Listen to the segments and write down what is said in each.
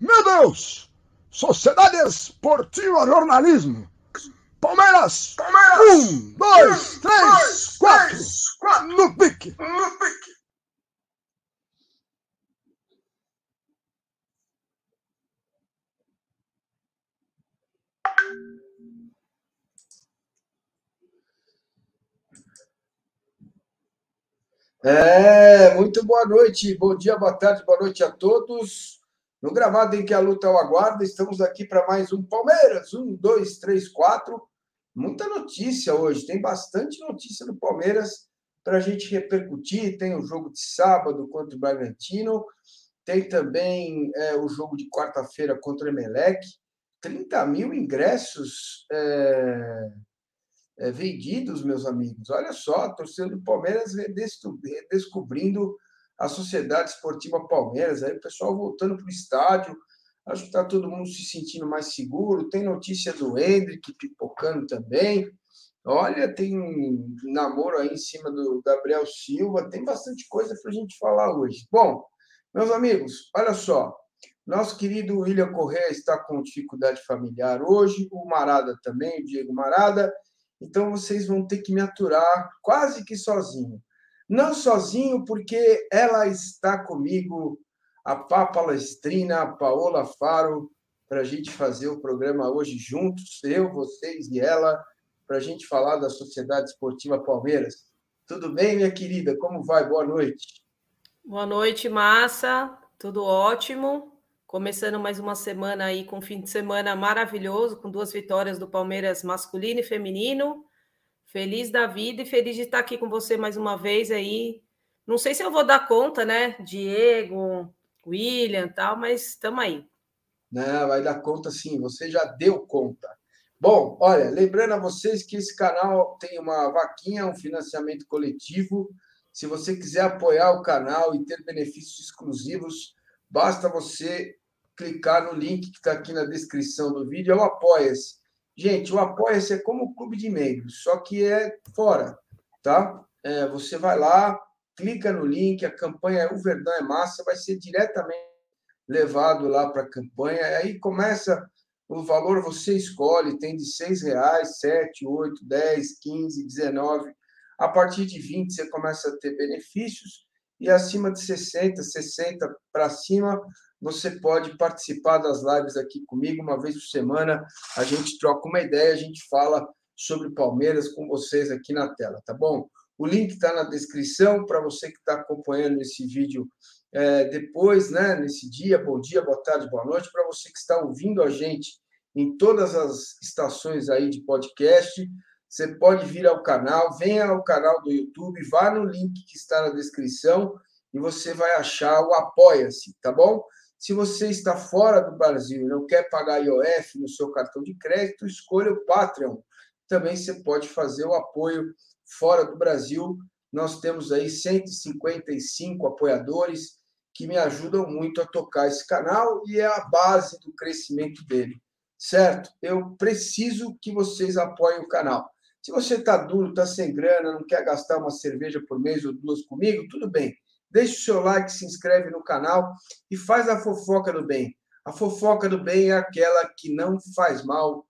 Meu Deus! Sociedade Esportiva Jornalismo. Palmeiras! Palmeiras! Um, dois, um, três, dois, quatro. Três, quatro. No pique! No pique! É, muito boa noite, bom dia, boa tarde, boa noite a todos. No gramado em que a luta o aguarda, estamos aqui para mais um Palmeiras. Um, dois, três, quatro. Muita notícia hoje, tem bastante notícia do Palmeiras para a gente repercutir. Tem o jogo de sábado contra o Bragantino, tem também é, o jogo de quarta-feira contra o Emelec. 30 mil ingressos é, é, vendidos, meus amigos. Olha só, a torcida do Palmeiras descobrindo a Sociedade Esportiva Palmeiras, aí o pessoal voltando para o estádio. Acho que está todo mundo se sentindo mais seguro. Tem notícia do Hendrick pipocando também. Olha, tem um namoro aí em cima do Gabriel Silva. Tem bastante coisa para a gente falar hoje. Bom, meus amigos, olha só. Nosso querido William Correa está com dificuldade familiar hoje. O Marada também, o Diego Marada. Então vocês vão ter que me aturar quase que sozinho. Não sozinho, porque ela está comigo, a Pá Palestrina, a Paola Faro, para a gente fazer o programa hoje juntos, eu, vocês e ela, para a gente falar da Sociedade Esportiva Palmeiras. Tudo bem, minha querida? Como vai? Boa noite. Boa noite, Massa. Tudo ótimo. Começando mais uma semana aí com um fim de semana maravilhoso, com duas vitórias do Palmeiras masculino e feminino. Feliz da vida e feliz de estar aqui com você mais uma vez aí. Não sei se eu vou dar conta, né? Diego, William tal, mas estamos aí. Não, vai dar conta sim, você já deu conta. Bom, olha, lembrando a vocês que esse canal tem uma vaquinha, um financiamento coletivo. Se você quiser apoiar o canal e ter benefícios exclusivos, basta você clicar no link que está aqui na descrição do vídeo, é o Apoia-se. Gente, o Apoia-se é como o clube de membros, só que é fora, tá? É, você vai lá, clica no link, a campanha O Verdão é Massa, vai ser diretamente levado lá para a campanha, aí começa o valor você escolhe, tem de seis reais, sete, oito, dez, quinze, dezenove. A partir de 20 você começa a ter benefícios e acima de 60, 60 para cima, você pode participar das lives aqui comigo uma vez por semana. A gente troca uma ideia, a gente fala sobre Palmeiras com vocês aqui na tela, tá bom? O link está na descrição para você que está acompanhando esse vídeo é, depois, né? Nesse dia, bom dia, boa tarde, boa noite. Para você que está ouvindo a gente em todas as estações aí de podcast, você pode vir ao canal, venha ao canal do YouTube, vá no link que está na descrição e você vai achar o Apoia-se, tá bom? Se você está fora do Brasil e não quer pagar IOF no seu cartão de crédito, escolha o Patreon. Também você pode fazer o apoio fora do Brasil. Nós temos aí 155 apoiadores que me ajudam muito a tocar esse canal e é a base do crescimento dele, certo? Eu preciso que vocês apoiem o canal. Se você está duro, está sem grana, não quer gastar uma cerveja por mês ou duas comigo, tudo bem. Deixe o seu like, se inscreve no canal e faz a fofoca do bem. A fofoca do bem é aquela que não faz mal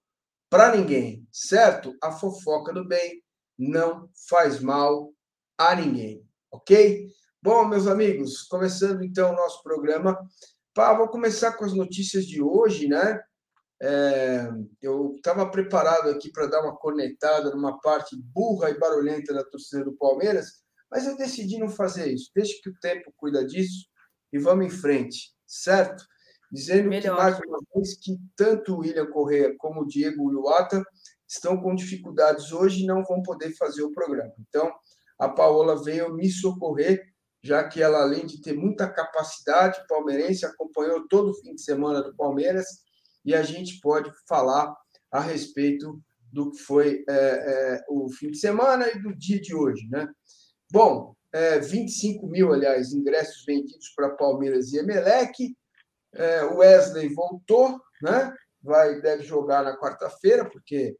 para ninguém, certo? A fofoca do bem não faz mal a ninguém, ok? Bom, meus amigos, começando então o nosso programa. Pá, vou começar com as notícias de hoje, né? É, eu estava preparado aqui para dar uma cornetada numa parte burra e barulhenta da torcida do Palmeiras, mas eu decidi não fazer isso. Deixa que o tempo cuida disso e vamos em frente, certo? Dizendo Melhor. que, mais uma vez, que tanto o William Correa como o Diego Iwata estão com dificuldades hoje e não vão poder fazer o programa. Então, a Paola veio me socorrer, já que ela, além de ter muita capacidade palmeirense, acompanhou todo o fim de semana do Palmeiras e a gente pode falar a respeito do que foi é, é, o fim de semana e do dia de hoje, né? Bom, é, 25 mil, aliás, ingressos vendidos para Palmeiras e Emelec. É, Wesley voltou, né? Vai, deve jogar na quarta-feira, porque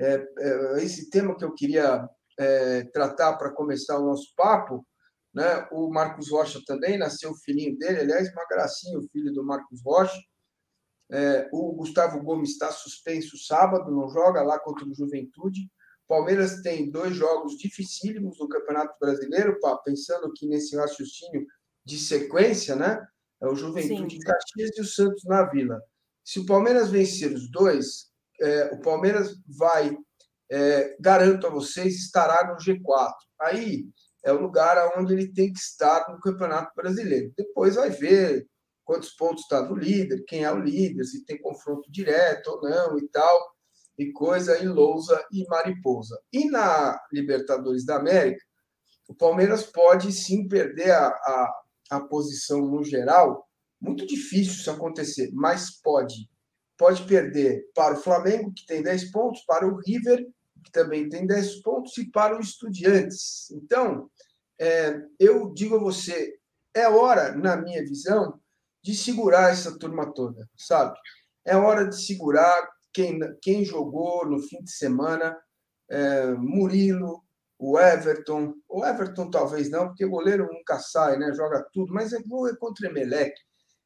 é, é, esse tema que eu queria é, tratar para começar o nosso papo, né? O Marcos Rocha também nasceu o filhinho dele, aliás, uma gracinha, o filho do Marcos Rocha. É, o Gustavo Gomes está suspenso sábado, não joga lá contra o Juventude. Palmeiras tem dois jogos dificílimos no Campeonato Brasileiro, pá, pensando aqui nesse raciocínio de sequência, né? É o Juventude Sim. Caxias e o Santos na Vila. Se o Palmeiras vencer os dois, é, o Palmeiras vai, é, garanto a vocês, estará no G4. Aí é o lugar onde ele tem que estar no Campeonato Brasileiro. Depois vai ver quantos pontos está do líder, quem é o líder, se tem confronto direto ou não e tal, e coisa em Lousa e Mariposa. E na Libertadores da América, o Palmeiras pode sim perder a, a, a posição no geral. Muito difícil isso acontecer, mas pode. Pode perder para o Flamengo, que tem 10 pontos, para o River, que também tem 10 pontos, e para o Estudiantes. Então, é, eu digo a você, é hora, na minha visão, de segurar essa turma toda, sabe? É hora de segurar quem, quem jogou no fim de semana, é, Murilo, o Everton, o Everton talvez não, porque o goleiro nunca sai, né? joga tudo, mas é gol é contra o Emelec.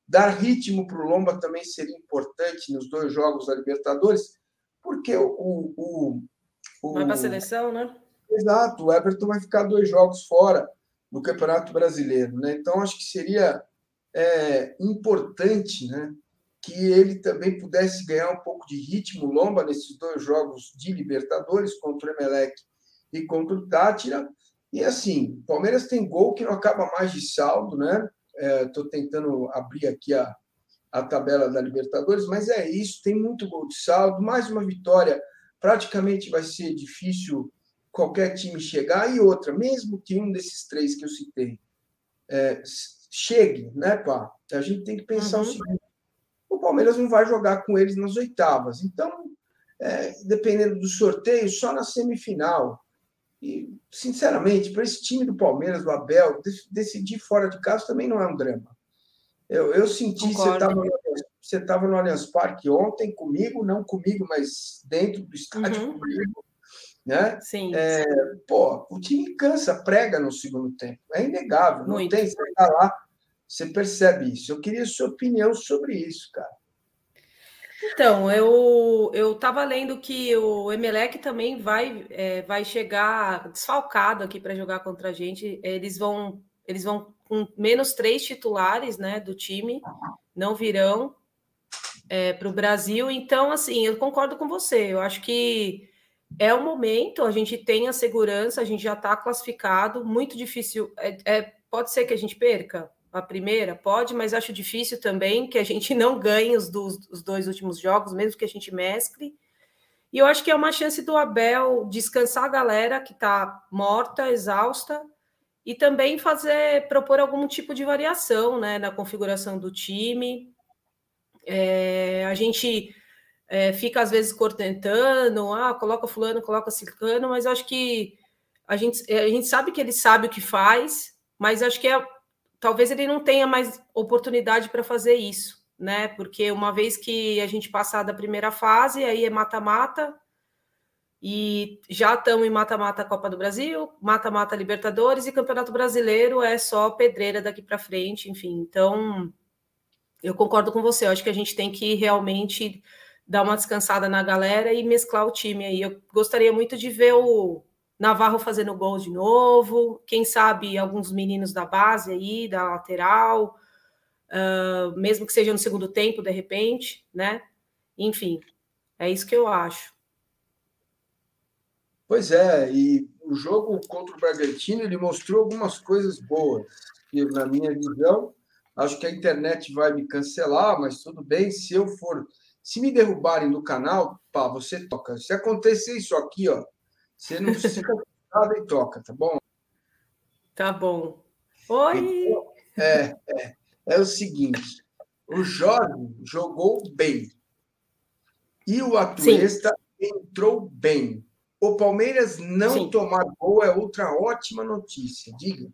Dar ritmo para o Lomba também seria importante nos dois jogos da Libertadores, porque o, o, o vai para a seleção, né? Exato, o Everton vai ficar dois jogos fora do Campeonato Brasileiro, né? Então acho que seria é, importante, né? Que ele também pudesse ganhar um pouco de ritmo lomba nesses dois jogos de Libertadores contra o Emelec e contra o Tátira. E assim, Palmeiras tem gol que não acaba mais de saldo, né? Estou é, tentando abrir aqui a, a tabela da Libertadores, mas é isso, tem muito gol de saldo, mais uma vitória praticamente vai ser difícil qualquer time chegar, e outra, mesmo que um desses três que eu citei é, chegue, né, pá? A gente tem que pensar uhum. o seguinte: o Palmeiras não vai jogar com eles nas oitavas. Então, é, dependendo do sorteio, só na semifinal. E, sinceramente, para esse time do Palmeiras, do Abel, decidir fora de casa também não é um drama. Eu, eu senti, Concordo. você estava no Allianz Parque ontem comigo, não comigo, mas dentro do estádio uhum. comigo né? Sim. É, pô, o time cansa, prega no segundo tempo. É inegável. Não Muito. tem, você tá lá, você percebe isso. Eu queria sua opinião sobre isso, cara. Então, eu eu estava lendo que o Emelec também vai é, vai chegar desfalcado aqui para jogar contra a gente. Eles vão eles vão com menos três titulares, né, do time, não virão é, para o Brasil. Então, assim, eu concordo com você. Eu acho que é o momento, a gente tem a segurança, a gente já está classificado, muito difícil. É, é, pode ser que a gente perca a primeira, pode, mas acho difícil também que a gente não ganhe os, dos, os dois últimos jogos, mesmo que a gente mescle. E eu acho que é uma chance do Abel descansar a galera que está morta, exausta, e também fazer propor algum tipo de variação né, na configuração do time. É, a gente é, fica às vezes cortentando, ah, coloca fulano, coloca ciclano, mas acho que a gente, a gente sabe que ele sabe o que faz, mas acho que é, talvez ele não tenha mais oportunidade para fazer isso, né? Porque uma vez que a gente passar da primeira fase, aí é mata-mata, e já estamos em mata-mata Copa do Brasil, mata-mata Libertadores e Campeonato Brasileiro é só pedreira daqui para frente, enfim. Então, eu concordo com você, eu acho que a gente tem que realmente dar uma descansada na galera e mesclar o time aí. Eu gostaria muito de ver o Navarro fazendo gol de novo, quem sabe alguns meninos da base aí, da lateral, uh, mesmo que seja no segundo tempo, de repente, né? Enfim, é isso que eu acho. Pois é, e o jogo contra o Bragantino ele mostrou algumas coisas boas, que na minha visão, acho que a internet vai me cancelar, mas tudo bem, se eu for se me derrubarem do canal, pá, você toca. Se acontecer isso aqui, ó, você não fica nada e toca, tá bom? Tá bom. Oi! Então, é, é, é o seguinte: o Jorge jogou bem. E o Atuesta Sim. entrou bem. O Palmeiras não Sim. tomar gol é outra ótima notícia. Diga.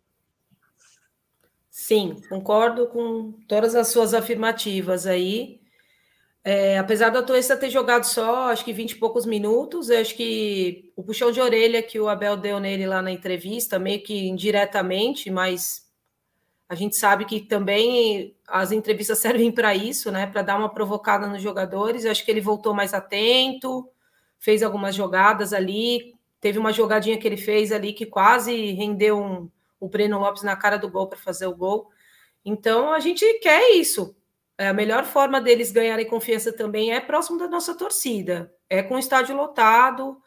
Sim, concordo com todas as suas afirmativas aí. É, apesar do Atuesta ter jogado só, acho que 20 e poucos minutos, eu acho que o puxão de orelha que o Abel deu nele lá na entrevista, meio que indiretamente, mas A gente sabe que também as entrevistas servem para isso, né? Para dar uma provocada nos jogadores. Eu acho que ele voltou mais atento, fez algumas jogadas ali. Teve uma jogadinha que ele fez ali que quase rendeu um, o Breno Lopes na cara do gol para fazer o gol. Então a gente quer isso. A melhor forma deles ganharem confiança também é próximo da nossa torcida, é com o estádio lotado.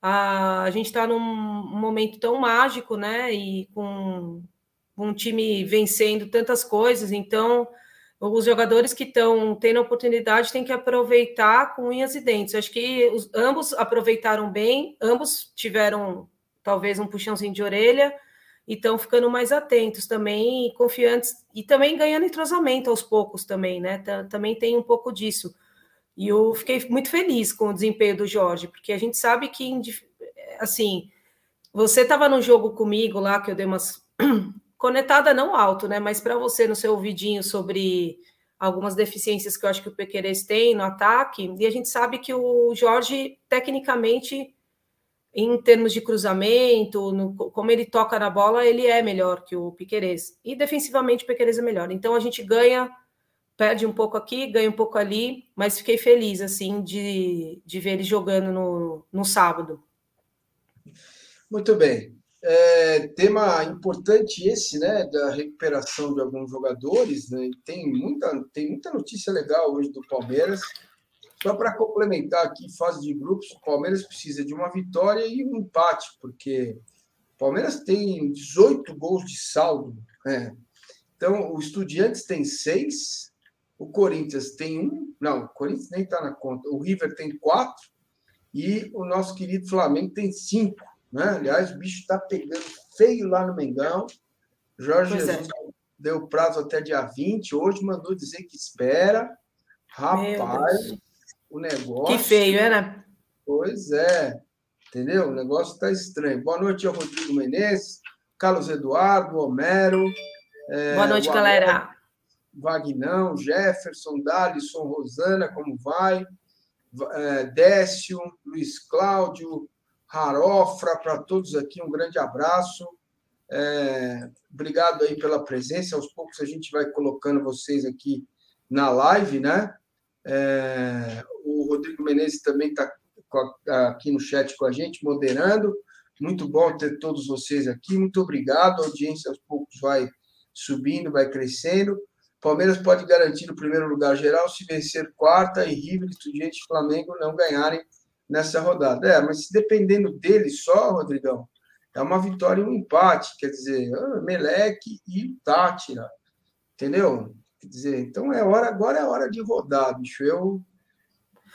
A, a gente está num momento tão mágico, né? E com um time vencendo tantas coisas, então os jogadores que estão tendo a oportunidade têm que aproveitar com unhas e dentes. Acho que os, ambos aproveitaram bem, ambos tiveram talvez um puxãozinho de orelha e estão ficando mais atentos também confiantes e também ganhando entrosamento aos poucos também, né? Também tem um pouco disso. E eu fiquei muito feliz com o desempenho do Jorge, porque a gente sabe que assim, você estava no jogo comigo lá que eu dei umas conectada não alto, né? Mas para você no seu ouvidinho sobre algumas deficiências que eu acho que o Pequeires tem no ataque, e a gente sabe que o Jorge, tecnicamente, em termos de cruzamento, no, como ele toca na bola, ele é melhor que o Piquerez. E defensivamente o Piquerez é melhor. Então a gente ganha, perde um pouco aqui, ganha um pouco ali, mas fiquei feliz assim de, de ver ele jogando no, no sábado. Muito bem. É, tema importante esse, né, da recuperação de alguns jogadores, né, tem muita, tem muita notícia legal hoje do Palmeiras. Só para complementar aqui, fase de grupos, o Palmeiras precisa de uma vitória e um empate, porque o Palmeiras tem 18 gols de saldo. Né? Então, o Estudiantes tem seis, o Corinthians tem um, não, o Corinthians nem está na conta, o River tem quatro e o nosso querido Flamengo tem cinco. Né? Aliás, o bicho está pegando feio lá no Mengão. Jorge pois é. Jesus é. deu prazo até dia 20. Hoje mandou dizer que espera. Rapaz, o negócio. Que feio, é, né? Pois é. Entendeu? O negócio está estranho. Boa noite ao Rodrigo Menezes, Carlos Eduardo, Homero. É, Boa noite, galera. Vagnão, Jefferson, Dalisson, Rosana, como vai? É, Décio, Luiz Cláudio, Harofra, para todos aqui, um grande abraço. É, obrigado aí pela presença. Aos poucos a gente vai colocando vocês aqui na live, né? É, o Rodrigo Menezes também está aqui no chat com a gente, moderando. Muito bom ter todos vocês aqui. Muito obrigado. A audiência aos poucos vai subindo, vai crescendo. Palmeiras pode garantir o primeiro lugar geral se vencer quarta e River, Estudiantes e Flamengo não ganharem nessa rodada. É, mas dependendo dele só, Rodrigão, é uma vitória e um empate, quer dizer, ah, Meleque e Tátira, entendeu? Quer dizer, então é hora, agora é hora de rodar, bicho. Eu.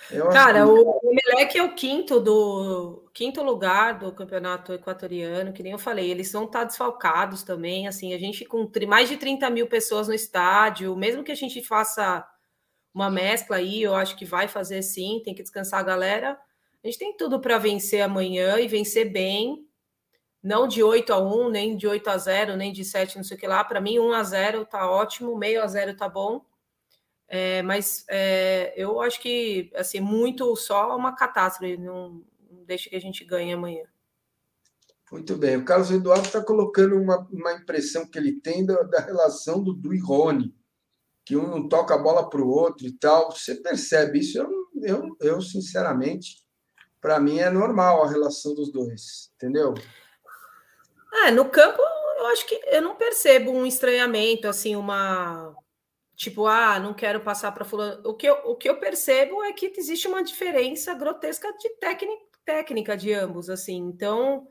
eu Cara, que... o, o é o quinto do quinto lugar do campeonato equatoriano, que nem eu falei, eles são tá desfalcados também, assim, a gente com mais de 30 mil pessoas no estádio, mesmo que a gente faça uma mescla aí, eu acho que vai fazer sim, tem que descansar a galera. A gente tem tudo para vencer amanhã e vencer bem. Não de 8 a 1, nem de 8 a 0, nem de 7, não sei o que lá. Para mim, 1 a 0 tá ótimo, meio a 0 tá bom. É, mas é, eu acho que assim, muito só uma catástrofe. Não, não deixa que a gente ganhe amanhã. Muito bem. O Carlos Eduardo está colocando uma, uma impressão que ele tem da, da relação do Du e Rony, que um não toca a bola para o outro e tal. Você percebe isso? Eu, eu, eu sinceramente, para mim é normal a relação dos dois, entendeu? É, no campo eu acho que eu não percebo um estranhamento, assim, uma tipo, ah, não quero passar para fulano. O que, eu, o que eu percebo é que existe uma diferença grotesca de técnica, técnica de ambos, assim. Então,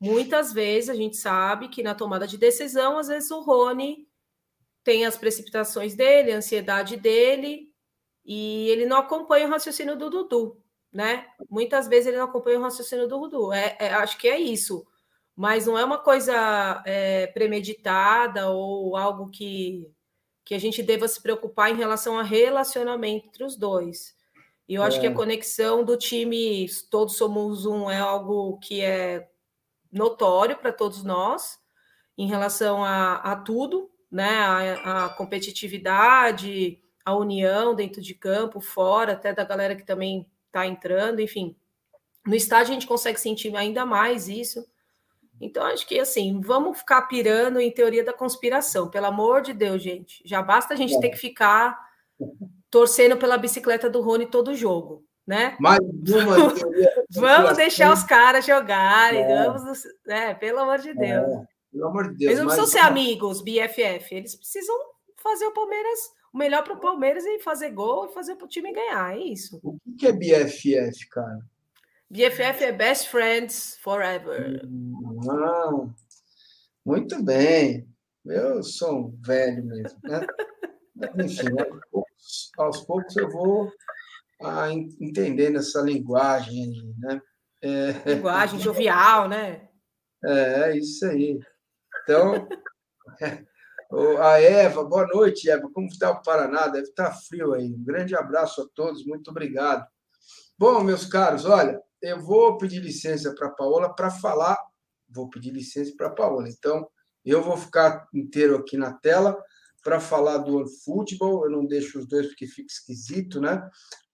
muitas vezes a gente sabe que na tomada de decisão, às vezes o Rony tem as precipitações dele, a ansiedade dele, e ele não acompanha o raciocínio do Dudu né? Muitas vezes ele não acompanha o raciocínio do Rudu. É, é, acho que é isso. Mas não é uma coisa é, premeditada ou algo que, que a gente deva se preocupar em relação a relacionamento entre os dois. E eu acho que a é. conexão do time, todos somos um, é algo que é notório para todos nós em relação a, a tudo, né? A, a, competitividade, a união dentro de campo, fora, até da galera que também está entrando, enfim. No estádio a gente consegue sentir ainda mais isso. Então, acho que assim, vamos ficar pirando em teoria da conspiração, pelo amor de Deus, gente. Já basta a gente é. ter que ficar torcendo pela bicicleta do Rony todo jogo, né? Mais uma Vamos deixar os caras jogarem, é. vamos, né? Pelo amor de Deus. É. Pelo amor de Deus. Eles não precisam ser amigos, BFF. Eles precisam fazer o Palmeiras o melhor para o Palmeiras e fazer gol e fazer para o time ganhar. É isso. O que é BFF, cara? BFF é Best Friends Forever. Ah, muito bem. Eu sou um velho mesmo, né? Enfim, aos poucos, aos poucos eu vou ah, entendendo essa linguagem, né? É... Linguagem jovial, né? É, é isso aí. Então, a Eva, boa noite, Eva. Como está o Paraná? Deve estar frio aí. Um grande abraço a todos, muito obrigado. Bom, meus caros, olha, eu vou pedir licença para a Paola para falar. Vou pedir licença para a Paola. Então, eu vou ficar inteiro aqui na tela para falar do OneFootball. Eu não deixo os dois porque fica esquisito, né?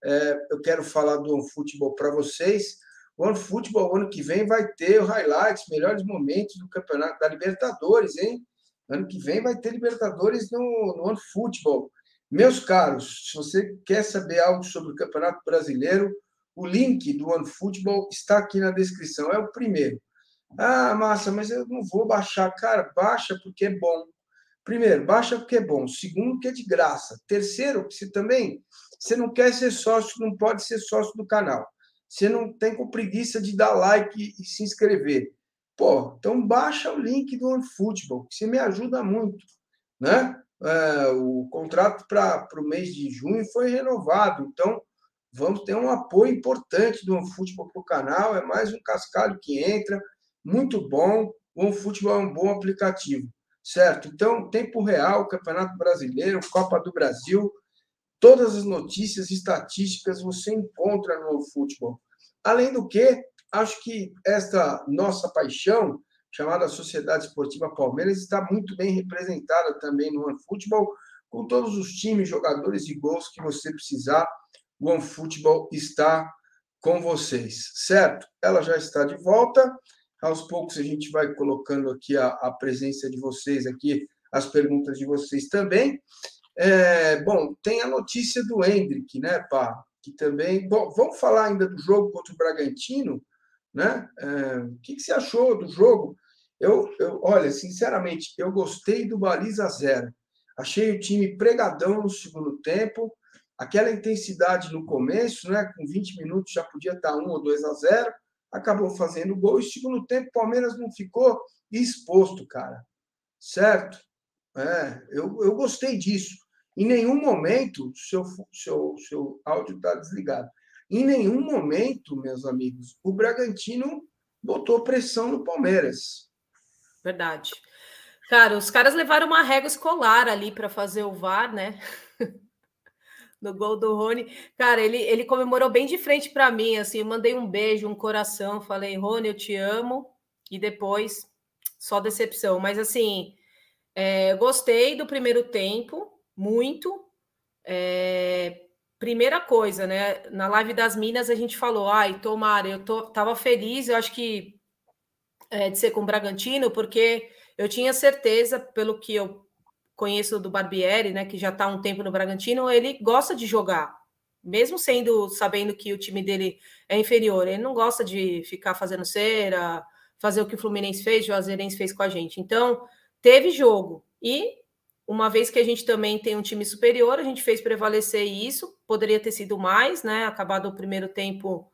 É, eu quero falar do OneFootball para vocês. O OneFootball, ano que vem, vai ter highlights, melhores momentos do campeonato da Libertadores, hein? Ano que vem vai ter Libertadores no, no OneFootball. Meus caros, se você quer saber algo sobre o Campeonato Brasileiro, o link do OneFootball está aqui na descrição. É o primeiro. Ah, massa, mas eu não vou baixar. Cara, baixa porque é bom. Primeiro, baixa porque é bom. Segundo, que é de graça. Terceiro, que você também você não quer ser sócio, não pode ser sócio do canal. Você não tem com preguiça de dar like e se inscrever. Pô, então baixa o link do OneFootball, que você me ajuda muito, né? É, o contrato para o mês de junho foi renovado, então vamos ter um apoio importante do OneFootball para o canal. É mais um cascalho que entra, muito bom. O OneFootball é um bom aplicativo, certo? Então, tempo real, Campeonato Brasileiro, Copa do Brasil, todas as notícias estatísticas você encontra no OneFootball. Além do que, acho que esta nossa paixão, chamada Sociedade Esportiva Palmeiras, está muito bem representada também no OneFootball, com todos os times, jogadores e gols que você precisar OneFootball está com vocês, certo? Ela já está de volta. Aos poucos a gente vai colocando aqui a, a presença de vocês aqui, as perguntas de vocês também. É, bom, tem a notícia do Hendrick, né, pá? Que também. Bom, vamos falar ainda do jogo contra o Bragantino, né? É, o que, que você achou do jogo? Eu, eu, olha, sinceramente, eu gostei do baliza zero. Achei o time pregadão no segundo tempo aquela intensidade no começo, né, com 20 minutos já podia estar 1 ou 2 a 0, acabou fazendo gol e segundo tempo o Palmeiras não ficou exposto, cara. Certo? É, eu, eu gostei disso. Em nenhum momento, seu, seu, seu áudio está desligado. Em nenhum momento, meus amigos, o Bragantino botou pressão no Palmeiras. Verdade. Cara, os caras levaram uma régua escolar ali para fazer o VAR, né? no gol do Rony. Cara, ele, ele comemorou bem de frente para mim, assim, eu mandei um beijo, um coração, falei, Rony, eu te amo, e depois só decepção. Mas assim, é, gostei do primeiro tempo, muito. É, primeira coisa, né? Na live das Minas a gente falou, ai, tomara, eu tô, tava feliz, eu acho que é, de ser com o Bragantino, porque eu tinha certeza, pelo que eu conheço do Barbieri, né, que já está há um tempo no Bragantino, ele gosta de jogar, mesmo sendo sabendo que o time dele é inferior, ele não gosta de ficar fazendo cera, fazer o que o Fluminense fez, o Juazeirense fez com a gente. Então, teve jogo. E uma vez que a gente também tem um time superior, a gente fez prevalecer isso. Poderia ter sido mais, né? Acabado o primeiro tempo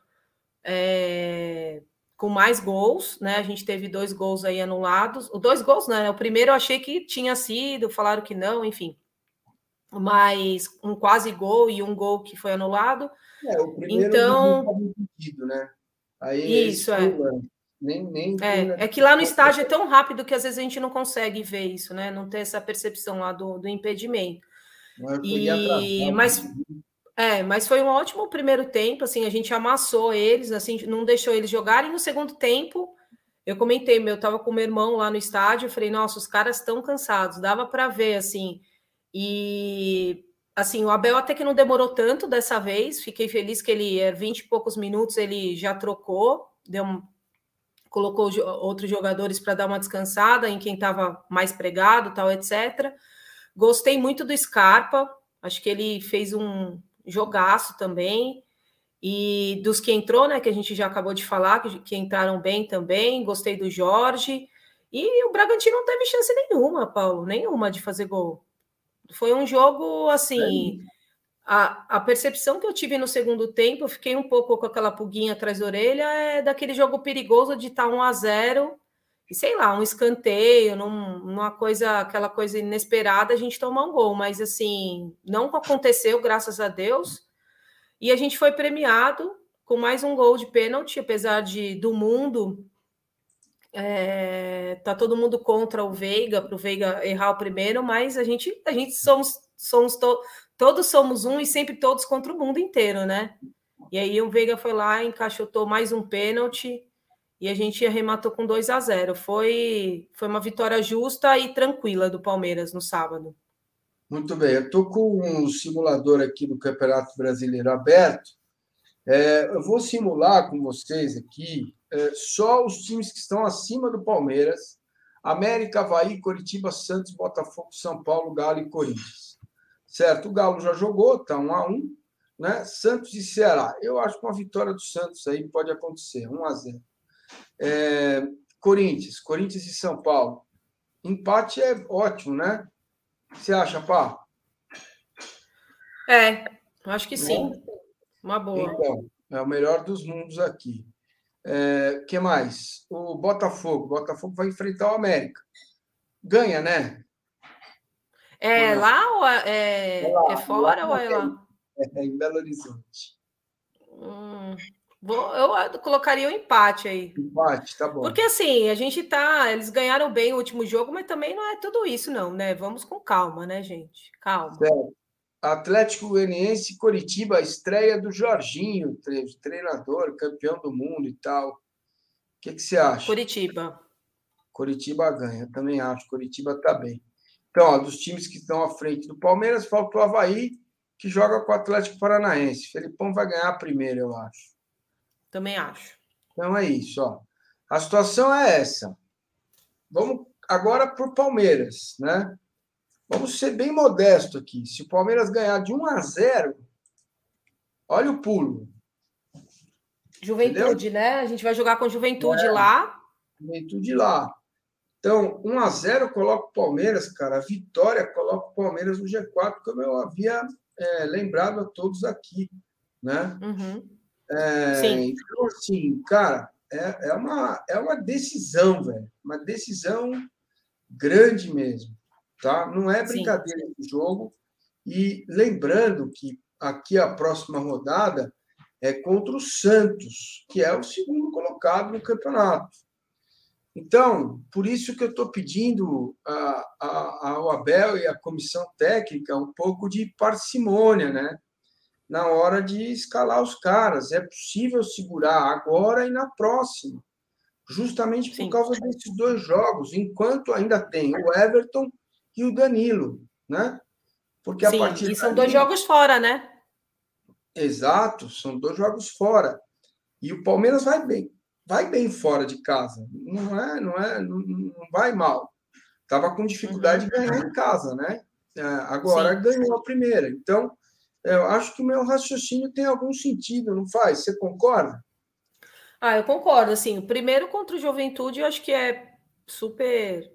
é, com mais gols, né? A gente teve dois gols aí anulados. O dois gols, né? O primeiro eu achei que tinha sido, falaram que não, enfim. Mas um quase gol e um gol que foi anulado. É, o primeiro então, não impedido, né? Aí isso é. Nem, nem é, é que lá no estádio é tão rápido que às vezes a gente não consegue ver isso, né? Não ter essa percepção lá do, do impedimento. E, mas é, mas foi um ótimo primeiro tempo, assim, a gente amassou eles, assim, não deixou eles jogarem. No segundo tempo, eu comentei, meu, eu tava com meu irmão lá no estádio, eu falei, nossa, os caras estão cansados, dava para ver, assim. E, assim, o Abel até que não demorou tanto dessa vez, fiquei feliz que ele, 20 e poucos minutos, ele já trocou, deu um, colocou outros jogadores para dar uma descansada em quem estava mais pregado, tal, etc. Gostei muito do Scarpa, acho que ele fez um jogaço também. E dos que entrou, né, que a gente já acabou de falar, que, que entraram bem também, gostei do Jorge. E o Bragantino não teve chance nenhuma, Paulo, nenhuma de fazer gol. Foi um jogo assim. É a, a percepção que eu tive no segundo tempo, eu fiquei um pouco com aquela pulguinha atrás da orelha, é daquele jogo perigoso de estar 1 a 0 e sei lá, um escanteio, num, numa coisa, aquela coisa inesperada, a gente tomar um gol, mas assim, não aconteceu, graças a Deus. E a gente foi premiado com mais um gol de pênalti, apesar de do mundo é, tá todo mundo contra o Veiga, para o Veiga errar o primeiro, mas a gente a gente somos somos to, todos somos um e sempre todos contra o mundo inteiro, né? E aí o Veiga foi lá, encaixotou mais um pênalti e a gente arrematou com 2 a 0. Foi, foi uma vitória justa e tranquila do Palmeiras no sábado. Muito bem, eu estou com um simulador aqui do Campeonato Brasileiro aberto. É, eu vou simular com vocês aqui é, só os times que estão acima do Palmeiras: América, Havaí, Coritiba, Santos, Botafogo, São Paulo, Galo e Corinthians certo? O Galo já jogou, tá um a um, né? Santos e Ceará. Eu acho que uma vitória do Santos aí pode acontecer, 1 a 0. É, Corinthians, Corinthians e São Paulo. Empate é ótimo, né? Você acha, Pá? É, acho que sim. Uma boa. Então, é o melhor dos mundos aqui. É, que mais? O Botafogo. O Botafogo vai enfrentar o América. Ganha, né? É lá ou é, é, é, lá, é fora lá, ou é lá? É em Belo Horizonte. Hum, vou, eu colocaria o um empate aí. Empate, tá bom. Porque assim, a gente tá. Eles ganharam bem o último jogo, mas também não é tudo isso, não, né? Vamos com calma, né, gente? Calma. Certo. Atlético Goianiense Coritiba, estreia do Jorginho, treinador, campeão do mundo e tal. O que, que você acha? Curitiba. Curitiba ganha, também acho. Curitiba tá bem. Então, ó, dos times que estão à frente do Palmeiras, falta o Havaí, que joga com o Atlético Paranaense. Felipão vai ganhar a primeira, eu acho. Também acho. Então é isso, ó. A situação é essa. Vamos agora para o Palmeiras, né? Vamos ser bem modesto aqui. Se o Palmeiras ganhar de 1 a 0, olha o pulo. Juventude, Entendeu? né? A gente vai jogar com Juventude é. lá. Juventude lá. Então, 1 a 0 coloca o Palmeiras, cara. A vitória coloca o Palmeiras no G4, como eu havia é, lembrado a todos aqui, né? Uhum. É, Sim. Então, assim, cara, é, é, uma, é uma decisão, velho. Uma decisão grande mesmo, tá? Não é brincadeira do jogo. E lembrando que aqui a próxima rodada é contra o Santos, que é o segundo colocado no campeonato. Então, por isso que eu estou pedindo a, a, ao Abel e à comissão técnica um pouco de parcimônia, né? Na hora de escalar os caras. É possível segurar agora e na próxima, justamente por Sim. causa desses dois jogos, enquanto ainda tem o Everton e o Danilo, né? Porque a Sim, partir e são dois jogos fora, né? Exato, são dois jogos fora. E o Palmeiras vai bem vai bem fora de casa. Não é, não é, não, não vai mal. Tava com dificuldade uhum. de ganhar em casa, né? É, agora Sim. ganhou a primeira. Então, eu acho que o meu raciocínio tem algum sentido, não faz? Você concorda? Ah, eu concordo. Assim, primeiro contra o Juventude, eu acho que é super.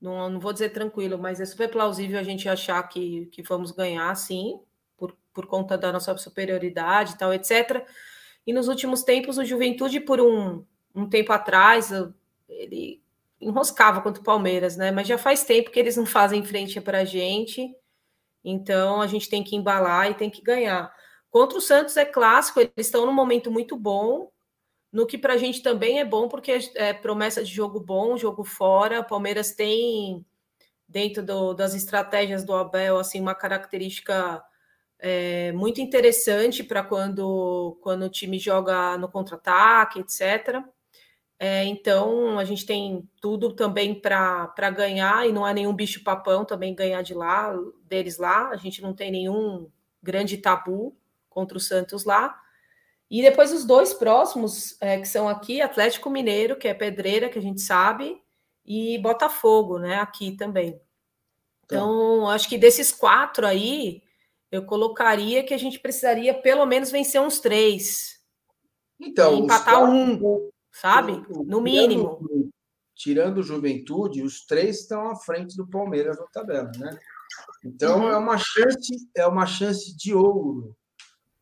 Não, não vou dizer tranquilo, mas é super plausível a gente achar que, que vamos ganhar, sim, por, por conta da nossa superioridade e tal, etc. E nos últimos tempos, o Juventude, por um, um tempo atrás, ele enroscava contra o Palmeiras, né? Mas já faz tempo que eles não fazem frente para a gente. Então a gente tem que embalar e tem que ganhar. Contra o Santos é clássico, eles estão num momento muito bom, no que para a gente também é bom, porque é promessa de jogo bom, jogo fora. Palmeiras tem, dentro do, das estratégias do Abel, assim, uma característica é, muito interessante para quando, quando o time joga no contra-ataque, etc. É, então a gente tem tudo também para ganhar e não há nenhum bicho papão também ganhar de lá deles lá. A gente não tem nenhum grande tabu contra o Santos lá. E depois os dois próximos, é, que são aqui, Atlético Mineiro, que é pedreira, que a gente sabe, e Botafogo, né? Aqui também. Tá. Então, tá. acho que desses quatro aí, eu colocaria que a gente precisaria pelo menos vencer uns três. Então, empatar quatro, um, sabe? No mínimo. Tirando, tirando juventude, os três estão à frente do Palmeiras na tabela, né? Então uhum. é uma chance, é uma chance de ouro,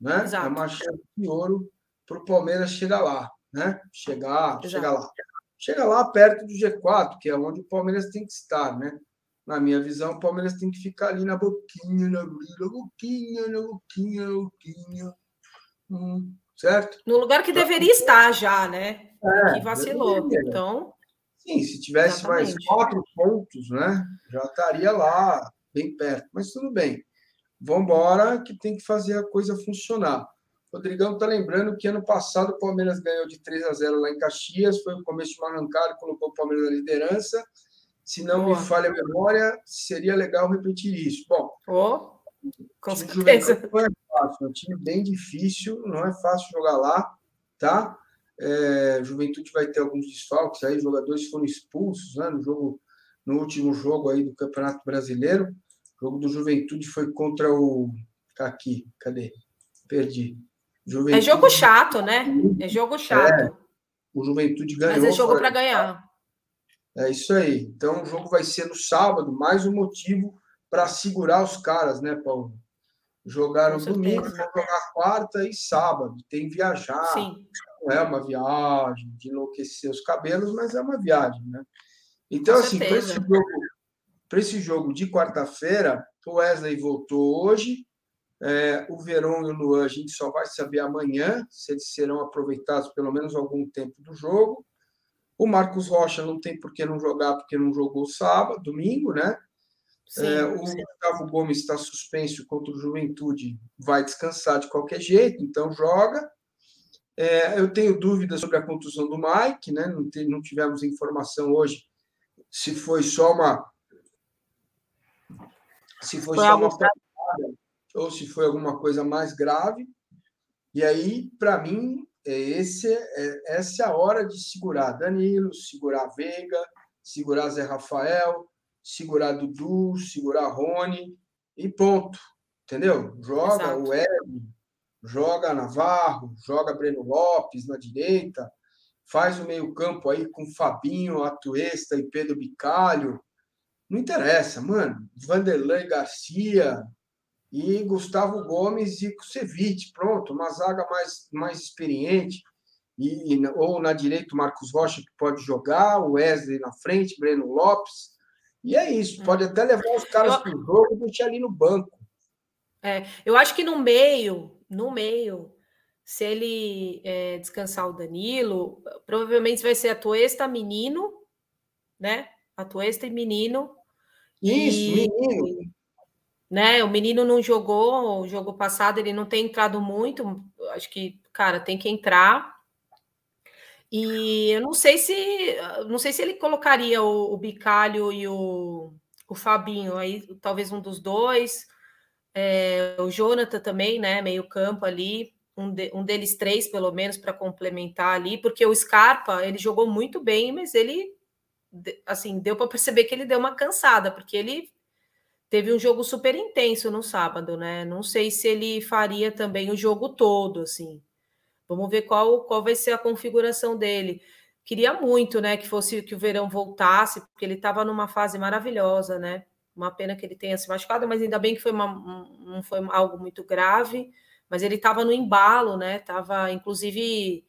né? Exato. É uma chance de ouro para o Palmeiras chegar lá, né? Chegar, Exato. chegar lá. Chega lá perto do G4, que é onde o Palmeiras tem que estar, né? Na minha visão, o Palmeiras tem que ficar ali na boquinha, na, na boquinha, na boquinha, na boquinha. Hum, certo? No lugar que deveria estar já, né? É, que vacilou. Deveria. Então. Sim, se tivesse exatamente. mais quatro pontos, né? Já estaria lá, bem perto. Mas tudo bem. Vamos embora, que tem que fazer a coisa funcionar. Rodrigão está lembrando que ano passado o Palmeiras ganhou de 3 a 0 lá em Caxias, foi o começo de uma arrancada, colocou o Palmeiras na liderança. Se não Boa. me falha a memória, seria legal repetir isso. Bom, oh, com certeza. Fácil, é um time bem difícil, não é fácil jogar lá, tá? É, Juventude vai ter alguns desfalques aí, jogadores foram expulsos né, no jogo, no último jogo aí do Campeonato Brasileiro. O jogo do Juventude foi contra o. Aqui, cadê? Perdi. Juventude... É jogo chato, né? É jogo chato. É, o Juventude ganhou. Mas é jogo para ganhar. É isso aí. Então o jogo vai ser no sábado, mais um motivo para segurar os caras, né, Paulo? Jogaram domingo, vão jogar quarta e sábado. Tem viajar. Sim. Não é uma viagem de enlouquecer os cabelos, mas é uma viagem, né? Então, Com assim, para esse, jogo, esse jogo de quarta-feira, o Wesley voltou hoje, é, o Verão e o Luan, a gente só vai saber amanhã se eles serão aproveitados pelo menos algum tempo do jogo. O Marcos Rocha não tem por que não jogar, porque não jogou sábado, domingo, né? Sim, é, o sim. Gustavo Gomes está suspenso contra o Juventude, vai descansar de qualquer jeito, então joga. É, eu tenho dúvidas sobre a contusão do Mike, né? Não, te, não tivemos informação hoje se foi só uma. Se foi, foi só uma ou se foi alguma coisa mais grave. E aí, para mim, é esse, é, essa é a hora de segurar Danilo, segurar Veiga, segurar Zé Rafael, segurar Dudu, segurar Rony e ponto. Entendeu? Joga Exato. o Ed, joga Navarro, joga Breno Lopes na direita, faz o meio-campo aí com Fabinho, Atuesta e Pedro Bicalho. Não interessa, mano. Vanderlei Garcia, e Gustavo Gomes e Kusevich, pronto, uma zaga mais, mais experiente, e, ou na direita o Marcos Rocha, que pode jogar, o Wesley na frente, Breno Lopes, e é isso, pode até levar os caras para o jogo e deixar ali no banco. É, eu acho que no meio, no meio, se ele é, descansar o Danilo, provavelmente vai ser a Tuesta menino, né? A Tuesta e menino. Isso, e, menino né? O menino não jogou o jogo passado, ele não tem entrado muito. Acho que, cara, tem que entrar. E eu não sei se não sei se ele colocaria o, o Bicalho e o, o Fabinho aí, talvez um dos dois. É, o Jonathan também, né? Meio campo ali, um, de, um deles três, pelo menos, para complementar ali, porque o Scarpa ele jogou muito bem, mas ele assim deu para perceber que ele deu uma cansada, porque ele teve um jogo super intenso no sábado, né? Não sei se ele faria também o jogo todo, assim. Vamos ver qual, qual vai ser a configuração dele. Queria muito, né, que fosse que o Verão voltasse, porque ele estava numa fase maravilhosa, né? Uma pena que ele tenha se machucado, mas ainda bem que foi uma, não foi algo muito grave. Mas ele estava no embalo, né? Tava, inclusive,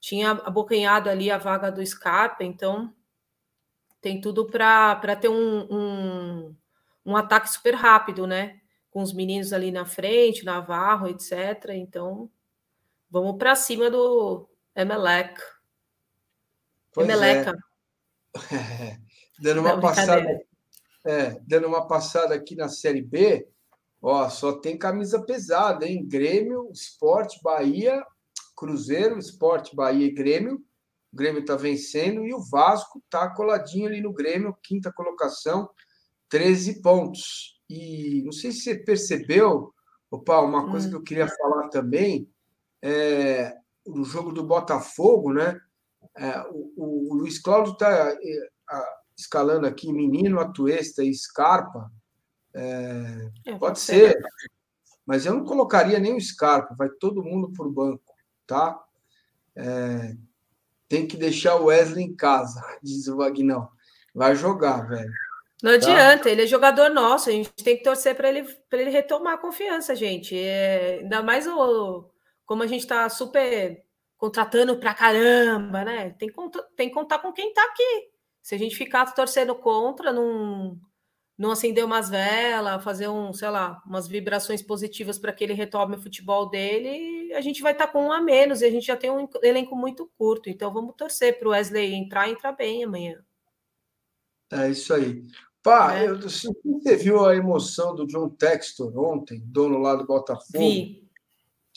tinha abocanhado ali a vaga do Scarpa, então tem tudo para ter um, um um ataque super rápido, né? Com os meninos ali na frente, Navarro, etc. Então, vamos para cima do Emelec. Pois Emeleca. É. dando uma Não, passada, é, dando uma passada aqui na Série B, ó, só tem camisa pesada, hein? Grêmio, Esporte, Bahia, Cruzeiro, Esporte, Bahia e Grêmio. O Grêmio está vencendo e o Vasco está coladinho ali no Grêmio, quinta colocação. 13 pontos. E não sei se você percebeu, opa, uma coisa hum. que eu queria falar também, é, no jogo do Botafogo, né? É, o, o, Luiz Cláudio está é, escalando aqui Menino, Atuesta e Scarpa. É, pode ser, mas eu não colocaria nem o Scarpa, vai todo mundo por banco, tá? É, tem que deixar o Wesley em casa, diz o Vagnão. Vai jogar, velho. Não tá? adianta, ele é jogador nosso, a gente tem que torcer para ele, ele retomar a confiança, gente. É, ainda mais o, como a gente está super contratando pra caramba, né? Tem, tem que contar com quem está aqui. Se a gente ficar torcendo contra, não, não acender umas velas, fazer um, sei lá, umas vibrações positivas para que ele retome o futebol dele, a gente vai estar tá com um a menos e a gente já tem um elenco muito curto. Então vamos torcer para o Wesley entrar e entrar bem amanhã. É isso aí. Pá, é. eu, você viu a emoção do John Textor ontem, dono lá do Botafogo? Vi.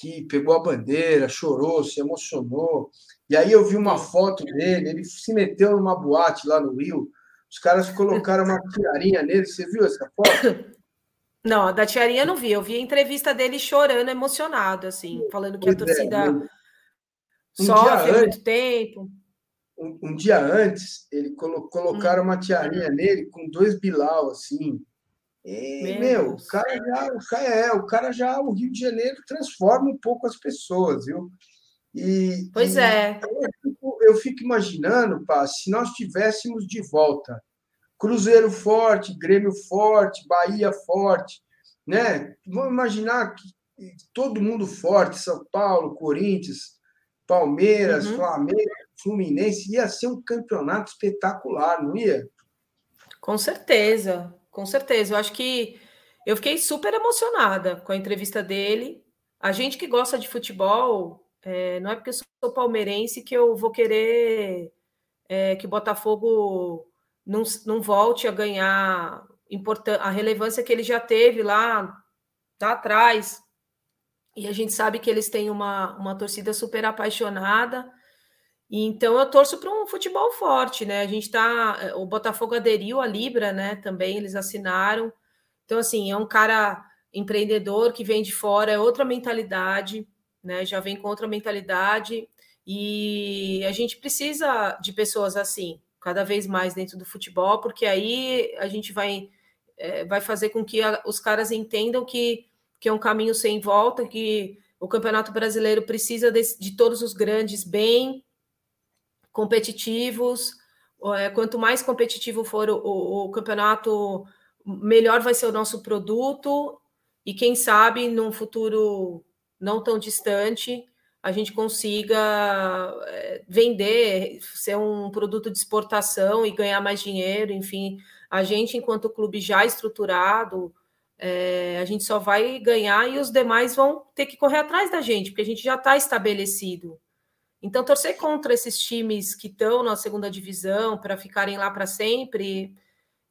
Que pegou a bandeira, chorou, se emocionou. E aí eu vi uma foto dele, ele se meteu numa boate lá no Rio. Os caras colocaram uma tiarinha nele. Você viu essa foto? Não, da tiarinha eu não vi. Eu vi a entrevista dele chorando, emocionado, assim, falando que a é, torcida um sofre há muito tempo um, um, dia antes, ele colo, colocaram uma tiarinha nele com dois Bilal, assim. E, meu, o cara já, o cara é, o cara já, o Rio de Janeiro transforma um pouco as pessoas, viu? E, pois e é. Eu fico, eu fico imaginando, pá, se nós tivéssemos de volta Cruzeiro forte, Grêmio forte, Bahia forte, né? Vamos imaginar que todo mundo forte, São Paulo, Corinthians, Palmeiras, uhum. Flamengo, Fluminense, ia ser um campeonato espetacular, não ia? Com certeza, com certeza. Eu acho que eu fiquei super emocionada com a entrevista dele. A gente que gosta de futebol, é, não é porque eu sou palmeirense que eu vou querer é, que o Botafogo não, não volte a ganhar a relevância que ele já teve lá, lá atrás. E a gente sabe que eles têm uma, uma torcida super apaixonada. Então eu torço para um futebol forte, né? A gente tá. Eh, o Botafogo aderiu à Libra, né? Também eles assinaram. Então, assim, é um cara empreendedor que vem de fora, é outra mentalidade, né? Já vem com outra mentalidade. E a gente precisa de pessoas assim, cada vez mais dentro do futebol, porque aí a gente vai, é, vai fazer com que a, os caras entendam que, que é um caminho sem volta, que o Campeonato Brasileiro precisa de, de todos os grandes bem, competitivos. É, quanto mais competitivo for o, o, o, campeonato, melhor vai ser o nosso produto. E quem sabe, num futuro não tão distante, a gente consiga é, vender, ser um produto de exportação e ganhar mais dinheiro. Enfim, a gente, enquanto clube já estruturado, é, a gente só vai ganhar e os demais vão ter que correr atrás da gente, porque a gente já está estabelecido. Então, torcer contra esses times que estão na segunda divisão para ficarem lá para sempre,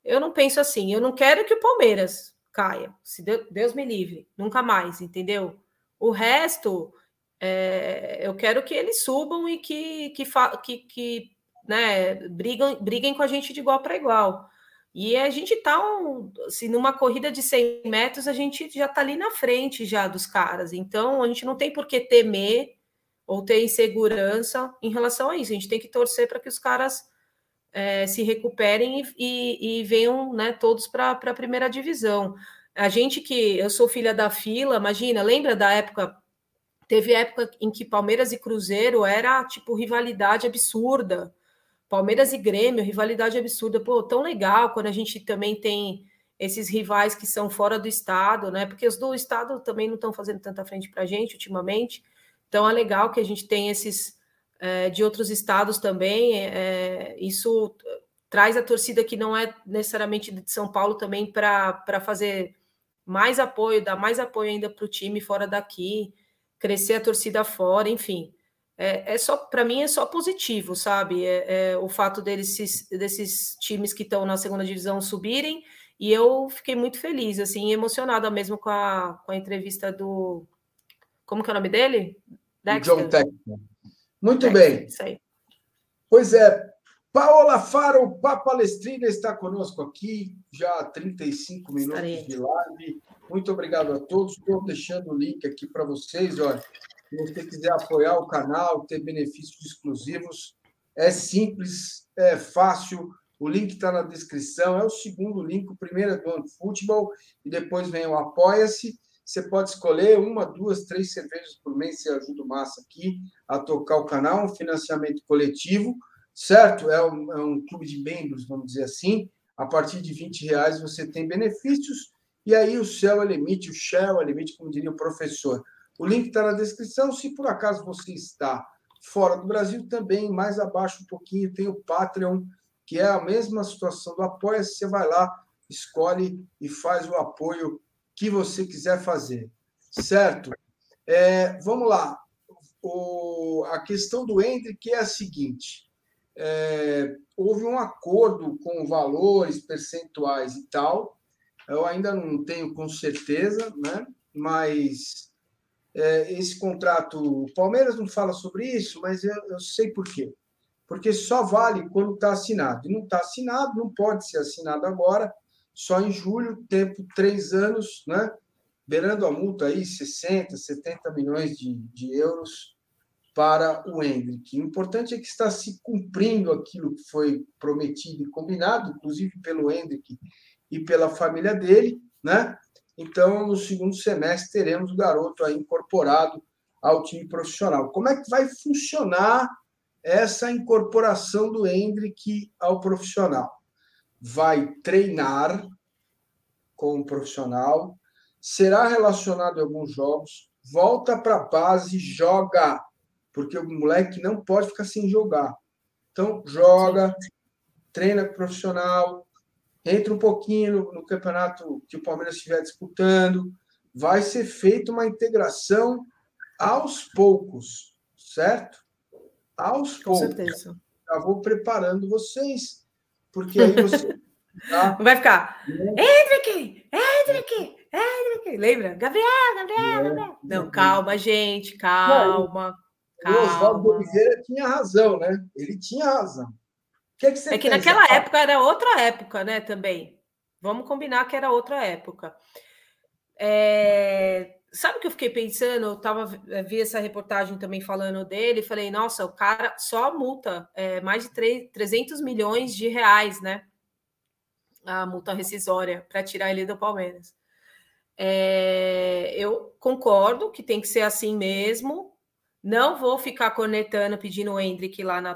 eu não penso assim. Eu não quero que o Palmeiras caia, se Deus me livre, nunca mais, entendeu? O resto, é, eu quero que eles subam e que, que, que, que né, brigam, briguem com a gente de igual para igual. E a gente está, um, assim, numa corrida de 100 metros, a gente já está ali na frente já dos caras. Então, a gente não tem por que temer ou ter insegurança em relação a isso. A gente tem que torcer para que os caras é, se recuperem e, e, e venham né, todos para a primeira divisão. A gente que eu sou filha da fila, imagina, lembra da época? Teve época em que Palmeiras e Cruzeiro era tipo rivalidade absurda. Palmeiras e Grêmio, rivalidade absurda. Pô, tão legal quando a gente também tem esses rivais que são fora do estado, né? Porque os do estado também não estão fazendo tanta frente para a gente ultimamente. Então é legal que a gente tem esses é, de outros estados também. É, isso traz a torcida que não é necessariamente de São Paulo também para fazer mais apoio, dar mais apoio ainda para o time fora daqui, crescer a torcida fora, enfim. É, é só para mim é só positivo, sabe? É, é o fato deles desses times que estão na segunda divisão subirem e eu fiquei muito feliz, assim, emocionada mesmo com a, com a entrevista do como que é o nome dele? Dexter. John Texter. Muito Dexter, bem. Isso aí. Pois é, Paola Faro, Palestrina, está conosco aqui, já há 35 minutos Estarei. de live. Muito obrigado a todos. Estou deixando o link aqui para vocês. Olha, Se você quiser apoiar o canal, ter benefícios exclusivos, é simples, é fácil. O link está na descrição. É o segundo link. O primeiro é do OneFootball e depois vem o Apoia-se. Você pode escolher uma, duas, três cervejas por mês. Você ajuda o Massa aqui a tocar o canal. Um financiamento coletivo, certo? É um, é um clube de membros, vamos dizer assim. A partir de 20 reais você tem benefícios. E aí o céu é limite, o shell é limite, como diria o professor. O link está na descrição. Se por acaso você está fora do Brasil, também mais abaixo um pouquinho tem o Patreon, que é a mesma situação do apoia. Você vai lá, escolhe e faz o apoio que você quiser fazer, certo? É, vamos lá. O, a questão do Hendrick é a seguinte: é, houve um acordo com valores percentuais e tal. Eu ainda não tenho com certeza, né? Mas é, esse contrato. O Palmeiras não fala sobre isso, mas eu, eu sei por quê. Porque só vale quando está assinado. E não está assinado, não pode ser assinado agora, só em julho, tempo três anos, né? beirando a multa aí 60, 70 milhões de, de euros para o Hendrick. O importante é que está se cumprindo aquilo que foi prometido e combinado, inclusive pelo Hendrick e pela família dele, né? Então, no segundo semestre, teremos o garoto aí incorporado ao time profissional. Como é que vai funcionar essa incorporação do Hendrick ao profissional? Vai treinar com o profissional, será relacionado em alguns jogos, volta para a base, joga, porque o moleque não pode ficar sem jogar. Então, joga, treina com o profissional, entra um pouquinho no, no campeonato que o Palmeiras estiver disputando. Vai ser feita uma integração aos poucos, certo? Aos Com poucos. certeza. Já vou preparando vocês, porque aí você. Tá? Vai ficar. Hendrick! Hendrick! Hendrick! Lembra? Gabriel, Gabriel, é, Gabriel. Não, calma, gente, calma. Não, calma. O Oswaldo Oliveira tinha razão, né? Ele tinha razão que, que você É que pensa? naquela época era outra época, né? Também. Vamos combinar que era outra época. É... Sabe o que eu fiquei pensando? Eu tava, vi essa reportagem também falando dele, falei, nossa, o cara só multa é, mais de 3, 300 milhões de reais, né? A multa rescisória para tirar ele do Palmeiras. É, eu concordo que tem que ser assim mesmo. Não vou ficar conectando, pedindo o Hendrick lá na,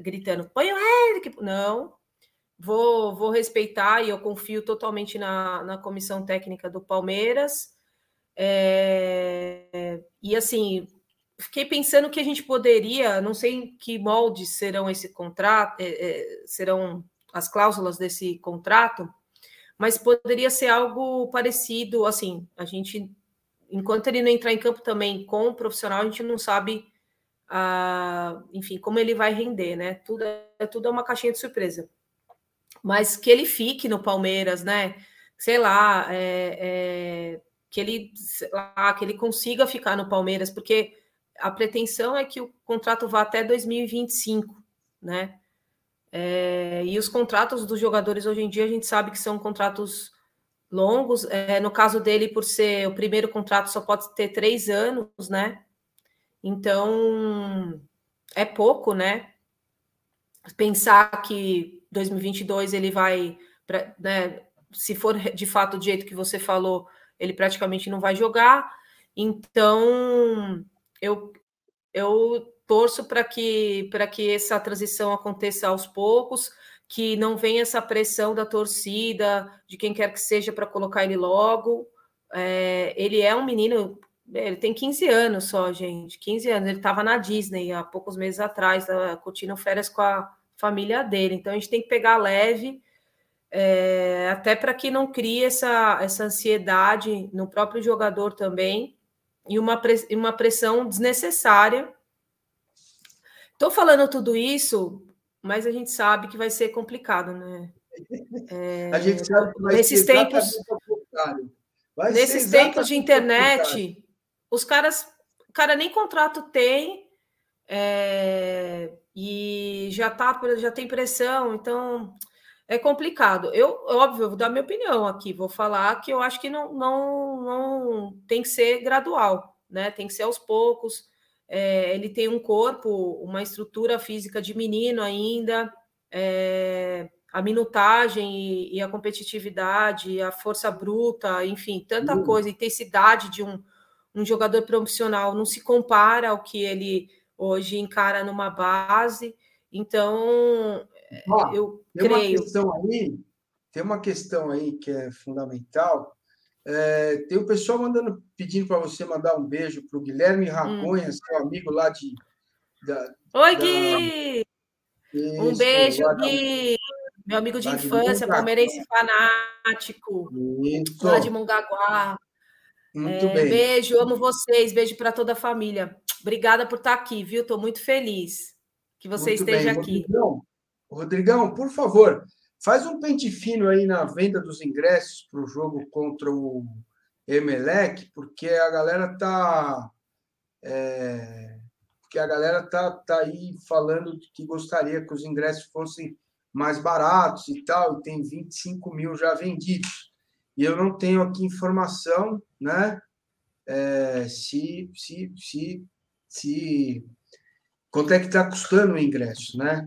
gritando, põe o Hendrick. Não, vou, vou respeitar e eu confio totalmente na, na comissão técnica do Palmeiras. É, e assim, fiquei pensando que a gente poderia, não sei em que moldes serão esse contrato, é, é, serão as cláusulas desse contrato, mas poderia ser algo parecido, assim, a gente, enquanto ele não entrar em campo também com o profissional, a gente não sabe a, enfim, como ele vai render, né? Tudo é tudo é uma caixinha de surpresa. Mas que ele fique no Palmeiras, né? Sei lá, é, é, que ele lá, que ele consiga ficar no Palmeiras, porque a pretensão é que o contrato vá até 2025, né? É, e os contratos dos jogadores hoje em dia a gente sabe que são contratos longos. É, no caso dele, por ser o primeiro contrato, só pode ter três anos, né? Então, é pouco, né? Pensar que 2022 ele vai, né, se for de fato do jeito que você falou, ele praticamente não vai jogar. Então, eu, eu torço para que, que essa transição aconteça aos poucos, que não venha essa pressão da torcida, de quem quer que seja, para colocar ele logo. É, ele é um menino ele tem 15 anos só, gente. 15 anos. Ele estava na Disney há poucos meses atrás, curtindo férias com a família dele. Então a gente tem que pegar leve, é, até para que não crie essa, essa ansiedade no próprio jogador também e uma, uma pressão desnecessária. Estou falando tudo isso, mas a gente sabe que vai ser complicado, né? É, a gente sabe que vai nesses tempos, nesses tempos de internet, os caras, cara nem contrato tem é, e já tá, já tem pressão, então é complicado. Eu, óbvio, eu vou dar minha opinião aqui, vou falar que eu acho que não, não, não tem que ser gradual, né? Tem que ser aos poucos. É, ele tem um corpo, uma estrutura física de menino ainda. É, a minutagem e, e, a competitividade, a força bruta, enfim, tanta uhum. coisa, intensidade de um, um jogador profissional não se compara ao que ele hoje encara numa base. Então, eu tem creio. Uma questão aí, tem uma questão aí que é fundamental. É, tem o pessoal mandando, pedindo para você mandar um beijo para o Guilherme. Raconha, hum. seu amigo lá de. Da, Oi, Gui! Da... um beijo, Gui! Meu amigo de infância, de palmeirense fanático. Isso. Lá de Mongaguá. Muito é, bem. Beijo, amo vocês. Beijo para toda a família. Obrigada por estar aqui, viu? Estou muito feliz que você muito esteja bem. aqui. Rodrigão, Rodrigão, por favor, faz um pente fino aí na venda dos ingressos para o jogo contra o Emelec, porque a galera tá. É, porque a galera tá, tá aí falando que gostaria que os ingressos fossem mais baratos e tal, e tem 25 mil já vendidos. E eu não tenho aqui informação, né? É, se, se, se, se quanto é que está custando o ingresso, né?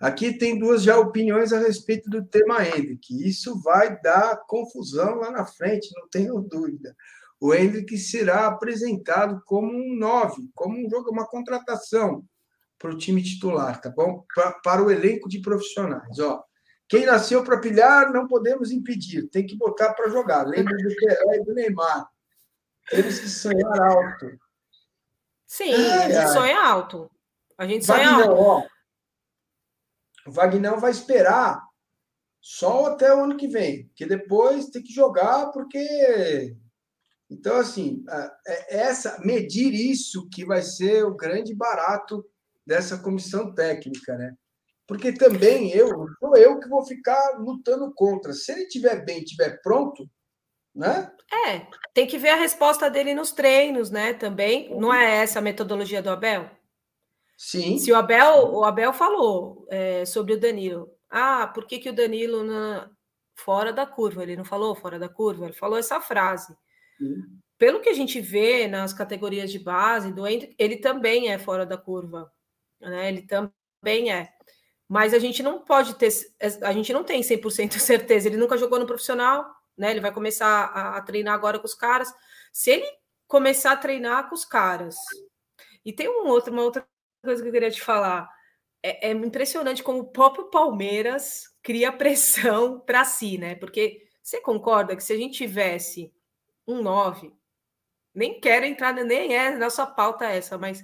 Aqui tem duas já opiniões a respeito do tema Hendrick. Isso vai dar confusão lá na frente, não tenho dúvida. O Hendrick será apresentado como um 9, como um jogo, uma contratação para o time titular, tá bom? Pra, para o elenco de profissionais, ó. Quem nasceu para pilhar, não podemos impedir, tem que botar para jogar. Lembra do Pelé e do Neymar. Temos que sonhar alto. Sim, a gente sonha alto. A gente sonha Vagnão, alto. Ó, o Vagnão vai esperar só até o ano que vem, porque depois tem que jogar, porque. Então, assim, é, essa medir isso que vai ser o grande barato dessa comissão técnica, né? Porque também eu, sou eu que vou ficar lutando contra. Se ele tiver bem, tiver pronto, né? É, tem que ver a resposta dele nos treinos, né? Também. Não é essa a metodologia do Abel? Sim. Se o Abel, o Abel falou é, sobre o Danilo. Ah, por que, que o Danilo na, fora da curva? Ele não falou fora da curva, ele falou essa frase. Sim. Pelo que a gente vê nas categorias de base do ele também é fora da curva né? Ele também é. Mas a gente não pode ter, a gente não tem 100% certeza. Ele nunca jogou no profissional, né? Ele vai começar a, a treinar agora com os caras. Se ele começar a treinar com os caras. E tem um outro, uma outra coisa que eu queria te falar. É, é impressionante como o próprio Palmeiras cria pressão para si, né? Porque você concorda que se a gente tivesse um 9, nem quero entrar, nem é nossa pauta essa, mas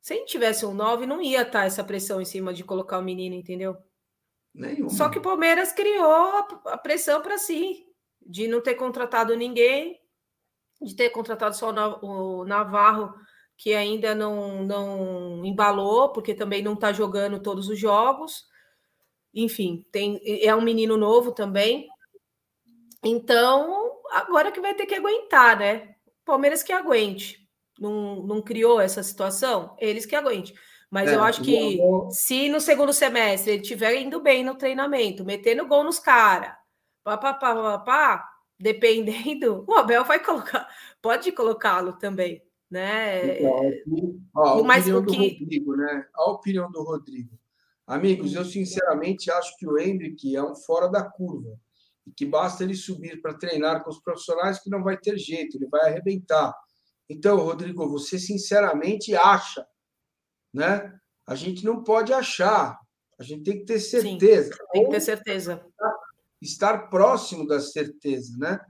se a gente tivesse um 9, não ia estar essa pressão em cima de colocar o menino, entendeu? Nenhuma. Só que o Palmeiras criou a pressão para si, de não ter contratado ninguém, de ter contratado só o Navarro, que ainda não, não embalou, porque também não está jogando todos os jogos. Enfim, tem, é um menino novo também. Então, agora que vai ter que aguentar, né? Palmeiras que aguente não, não criou essa situação, eles que aguentem. Mas é, eu acho que vou... se no segundo semestre ele estiver indo bem no treinamento, metendo gol nos caras, dependendo, o Abel vai colocar, pode colocá-lo também, né? Então, ó, a mais opinião do que... Rodrigo, né? A opinião do Rodrigo. Amigos, eu sinceramente acho que o Hendrick é um fora da curva e que basta ele subir para treinar com os profissionais que não vai ter jeito, ele vai arrebentar. Então, Rodrigo, você sinceramente acha, né? A gente não pode achar, a gente tem que ter certeza. Sim, tem que ter certeza. Estar próximo da certeza, né?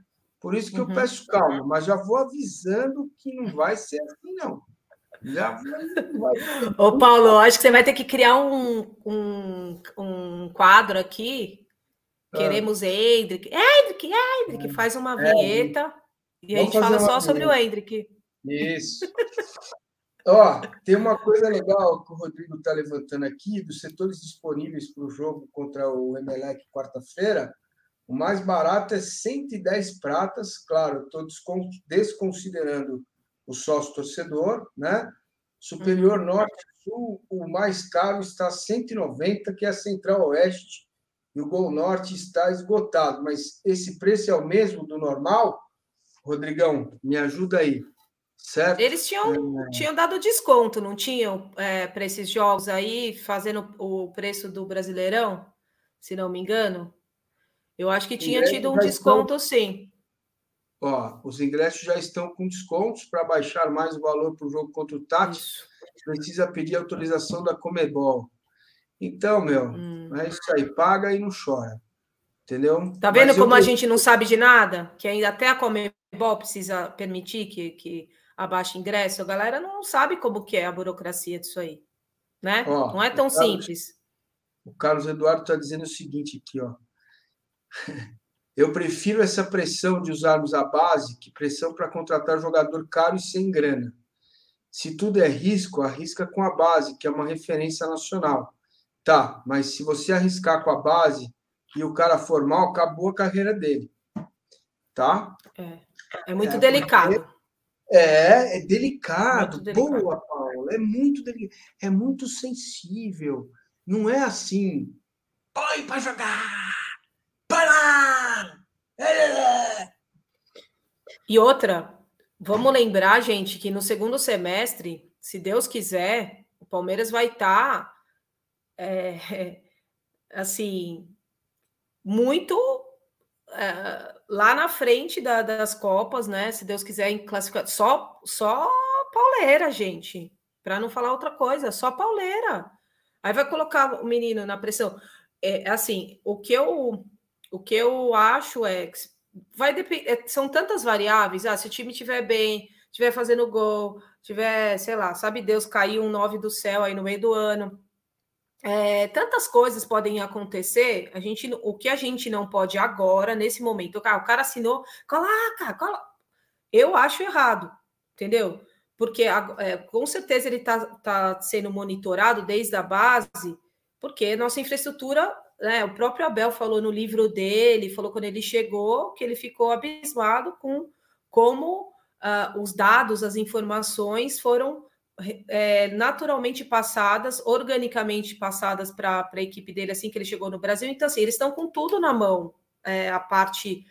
Por isso que uhum. eu peço calma, mas já vou avisando que não vai ser assim, não. Já. Ô, Paulo, acho que você vai ter que criar um, um, um quadro aqui. Ah. Queremos Hendrick. Hendrick, Hendrick, faz uma é, vinheta. É, e a gente fala só sobre o Hendrick. Isso. Ó, tem uma coisa legal que o Rodrigo está levantando aqui, dos setores disponíveis para o jogo contra o Emelec quarta-feira, o mais barato é 110 pratas, claro, estou desconsiderando o sócio torcedor, né? Superior uhum. Norte Sul, o mais caro está 190, que é a Central Oeste, e o Gol Norte está esgotado. Mas esse preço é o mesmo do normal? Rodrigão, me ajuda aí. Certo? Eles tinham, é... tinham dado desconto, não tinham, é, para esses jogos aí, fazendo o preço do Brasileirão, se não me engano? Eu acho que tinha tido um desconto, estão... sim. Ó, os ingressos já estão com descontos para baixar mais o valor para o jogo contra o Tati. Precisa pedir autorização da Comebol. Então, meu, hum. é isso aí, paga e não chora. Entendeu? Tá vendo Mas como eu... a gente não sabe de nada? Que ainda até a Comebol precisa permitir que, que abaixe ingresso. A galera não sabe como que é a burocracia disso aí. Né? Ó, não é tão Carlos, simples. O Carlos Eduardo está dizendo o seguinte aqui, ó. Eu prefiro essa pressão de usarmos a base que pressão para contratar jogador caro e sem grana. Se tudo é risco, arrisca com a base, que é uma referência nacional. Tá, mas se você arriscar com a base e o cara for mal, acabou a carreira dele. Tá? É, é muito é, delicado. É, é delicado. Muito Boa, delicado. Paulo. É muito delicado. É muito sensível. Não é assim. Põe para jogar! Para! E outra, vamos lembrar, gente, que no segundo semestre, se Deus quiser, o Palmeiras vai estar tá, é, assim muito é, lá na frente da, das Copas, né? Se Deus quiser em classificar, só só pauleira, gente, para não falar outra coisa, só pauleira. Aí vai colocar o menino na pressão. É assim, o que eu o que eu acho é que vai depender, é, são tantas variáveis. Ah, se o time estiver bem, estiver fazendo gol, tiver, sei lá, sabe Deus, caiu um 9 do céu aí no meio do ano. É, tantas coisas podem acontecer. A gente, o que a gente não pode agora, nesse momento, cara, o cara assinou, coloca, coloca. Eu acho errado, entendeu? Porque é, com certeza ele está tá sendo monitorado desde a base, porque nossa infraestrutura né, o próprio Abel falou no livro dele, falou quando ele chegou, que ele ficou abismado com como uh, os dados, as informações foram é, naturalmente passadas, organicamente passadas para a equipe dele assim que ele chegou no Brasil. Então, assim, eles estão com tudo na mão, é, a parte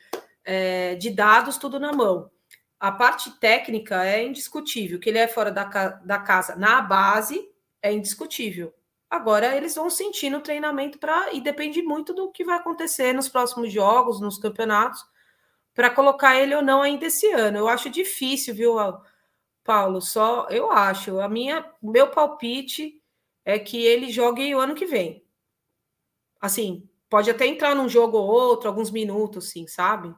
é, de dados, tudo na mão. A parte técnica é indiscutível, que ele é fora da, da casa na base, é indiscutível. Agora eles vão sentir no treinamento para e depende muito do que vai acontecer nos próximos jogos, nos campeonatos, para colocar ele ou não ainda esse ano. Eu acho difícil, viu, Paulo? Só eu acho. A minha, meu palpite é que ele jogue o ano que vem. Assim, pode até entrar num jogo ou outro, alguns minutos, sim, sabe?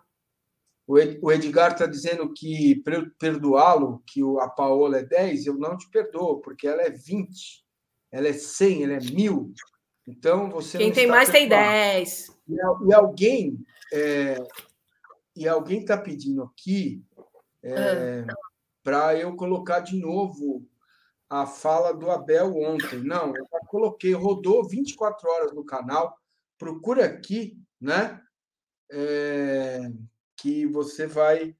O Edgar está dizendo que perdoá-lo, que a Paola é 10, eu não te perdoo, porque ela é 20 ela é 100, ela é mil. Então você. Quem tem mais tem 10. E, e alguém é, e alguém está pedindo aqui é, ah. para eu colocar de novo a fala do Abel ontem. Não, eu já coloquei, rodou 24 horas no canal. Procura aqui, né? É, que você vai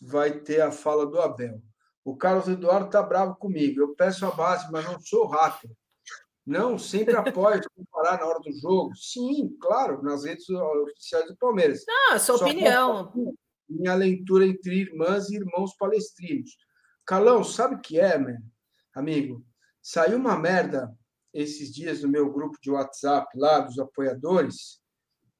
vai ter a fala do Abel. O Carlos Eduardo está bravo comigo. Eu peço a base, mas não sou hacker. Não, sempre apoio comparar na hora do jogo. Sim, claro, nas redes oficiais do Palmeiras. Não, a sua Só opinião. Minha leitura entre irmãs e irmãos palestrinos. Calão, sabe o que é, man? amigo? Saiu uma merda esses dias no meu grupo de WhatsApp lá dos apoiadores,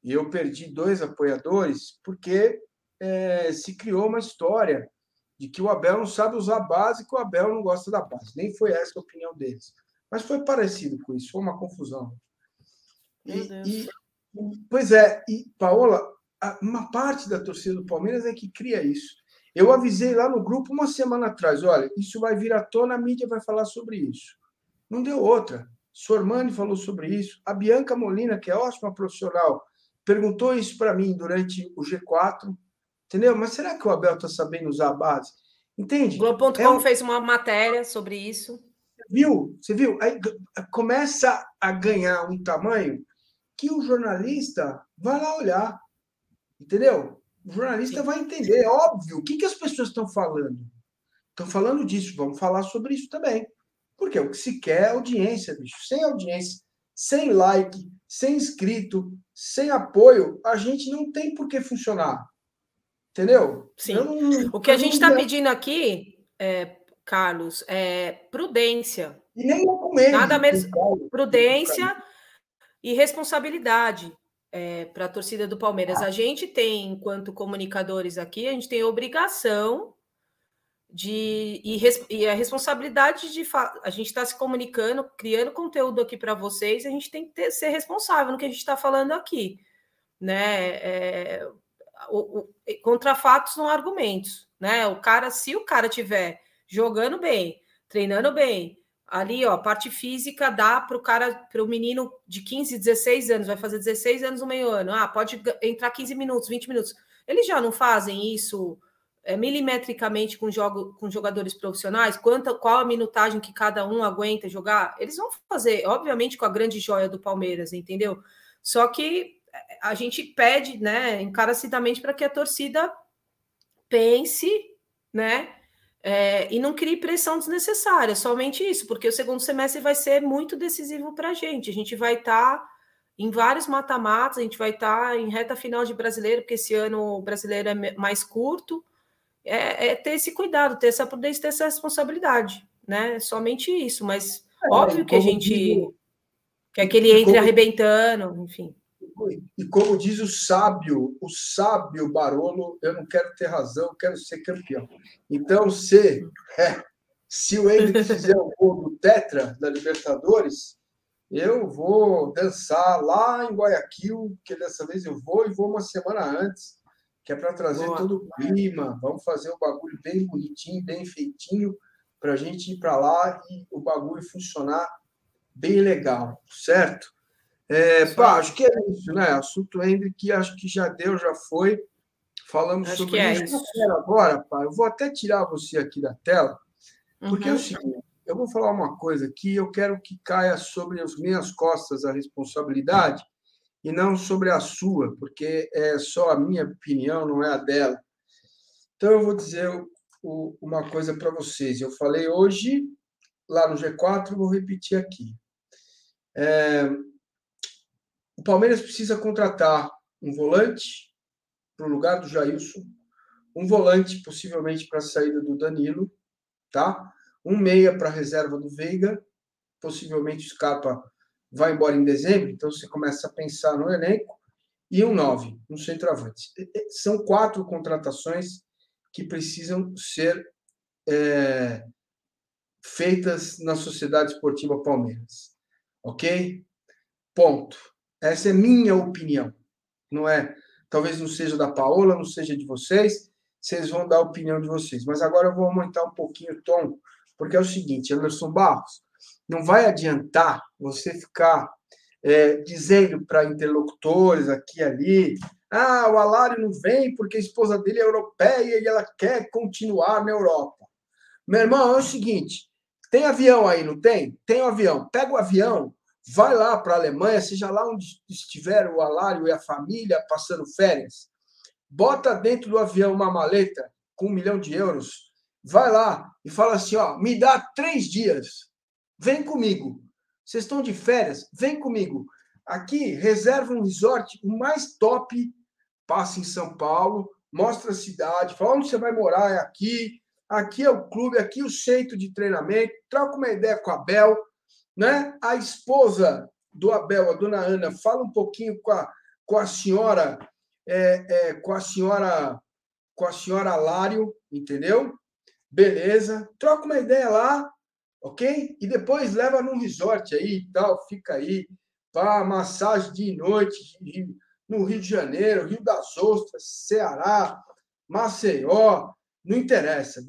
e eu perdi dois apoiadores porque é, se criou uma história de que o Abel não sabe usar base e que o Abel não gosta da base. Nem foi essa a opinião deles. Mas foi parecido com isso, foi uma confusão. E, e, pois é, e Paola, uma parte da torcida do Palmeiras é que cria isso. Eu avisei lá no grupo uma semana atrás: olha, isso vai vir à tona, a mídia vai falar sobre isso. Não deu outra. Sormani falou sobre isso. A Bianca Molina, que é ótima profissional, perguntou isso para mim durante o G4. Entendeu? Mas será que o Abel está sabendo usar a base? Entende? Globo.com é um... fez uma matéria sobre isso viu? Você viu? Aí começa a ganhar um tamanho que o jornalista vai lá olhar. Entendeu? O jornalista Sim. vai entender. É óbvio. O que, que as pessoas estão falando? Estão falando disso. Vamos falar sobre isso também. Porque o que se quer é audiência, bicho. Sem audiência, sem like, sem inscrito, sem apoio, a gente não tem por que funcionar. Entendeu? Sim. Não, o que a gente está pedindo aqui é, Carlos, é prudência. E nem. Nada menos prudência e responsabilidade é, para a torcida do Palmeiras. A gente tem, enquanto comunicadores aqui, a gente tem obrigação de e, e a responsabilidade de a gente está se comunicando, criando conteúdo aqui para vocês, a gente tem que ter, ser responsável no que a gente está falando aqui, né? É, o, o, contra fatos não argumentos, né? O cara, se o cara tiver jogando bem, treinando bem, ali, ó, parte física dá para o cara, para o menino de 15, 16 anos, vai fazer 16 anos no meio ano, ah, pode entrar 15 minutos, 20 minutos. Eles já não fazem isso é, milimetricamente com, jogo, com jogadores profissionais? Quanta, qual a minutagem que cada um aguenta jogar? Eles vão fazer, obviamente, com a grande joia do Palmeiras, entendeu? Só que é, a gente pede, né, encarecidamente para que a torcida pense, né, é, e não crie pressão desnecessária, somente isso, porque o segundo semestre vai ser muito decisivo para a gente. A gente vai estar tá em vários mata-matas, a gente vai estar tá em reta final de brasileiro, porque esse ano o brasileiro é mais curto. É, é ter esse cuidado, ter essa prudência, ter essa responsabilidade, né? Somente isso, mas é, óbvio que a gente digo, quer que ele entre como, arrebentando, enfim. E como diz o sábio, o sábio Barolo, eu não quero ter razão, eu quero ser campeão. Então, se, é, se o Henrique fizer o gol do Tetra da Libertadores, eu vou dançar lá em Guayaquil, que dessa vez eu vou e vou uma semana antes, que é para trazer Boa. todo o clima. Vamos fazer o bagulho bem bonitinho, bem feitinho, para a gente ir para lá e o bagulho funcionar bem legal, certo? É, pá, acho que é isso, né? Assunto Hendrick, acho que já deu, já foi. Falamos acho sobre é isso. Agora, pá, eu vou até tirar você aqui da tela, porque uhum. é o seguinte, eu vou falar uma coisa aqui, eu quero que caia sobre as minhas costas a responsabilidade e não sobre a sua, porque é só a minha opinião, não é a dela. Então, eu vou dizer uma coisa para vocês. Eu falei hoje lá no G4, vou repetir aqui. É, o Palmeiras precisa contratar um volante para o lugar do Jailson, um volante possivelmente para a saída do Danilo, tá? Um meia para a reserva do Veiga, possivelmente o Scarpa vai embora em dezembro, então você começa a pensar no elenco, e um nove, um centroavante. São quatro contratações que precisam ser é, feitas na Sociedade Esportiva Palmeiras. Ok? Ponto. Essa é minha opinião. Não é, talvez não seja da Paola, não seja de vocês, vocês vão dar a opinião de vocês. Mas agora eu vou aumentar um pouquinho o tom, porque é o seguinte, Anderson Barros, não vai adiantar você ficar é, dizendo para interlocutores aqui e ali, ah, o Alário não vem porque a esposa dele é europeia e ela quer continuar na Europa. Meu irmão, é o seguinte, tem avião aí, não tem? Tem um avião. Pega o avião, vai lá para a Alemanha, seja lá onde estiver o Alário e a família passando férias, bota dentro do avião uma maleta com um milhão de euros, vai lá e fala assim, ó, me dá três dias, vem comigo. Vocês estão de férias? Vem comigo. Aqui, reserva um resort o mais top, passa em São Paulo, mostra a cidade, fala onde você vai morar, é aqui, aqui é o clube, aqui é o centro de treinamento, troca uma ideia com a Bel, né? A esposa do Abel, a dona Ana, fala um pouquinho com a, com a senhora, é, é, com a senhora, com a senhora Lário, entendeu? Beleza, troca uma ideia lá, ok? E depois leva num resort aí e tal, fica aí, para massagem de noite no Rio de Janeiro, Rio das Ostras, Ceará, Maceió, não interessa,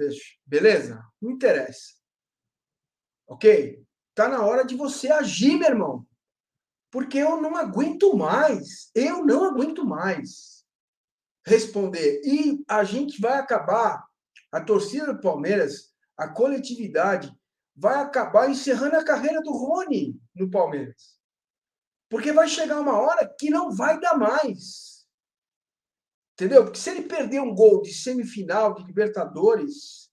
beleza? Não interessa. Ok? Tá na hora de você agir, meu irmão. Porque eu não aguento mais. Eu não aguento mais responder. E a gente vai acabar, a torcida do Palmeiras, a coletividade, vai acabar encerrando a carreira do Rony no Palmeiras. Porque vai chegar uma hora que não vai dar mais. Entendeu? Porque se ele perder um gol de semifinal de Libertadores,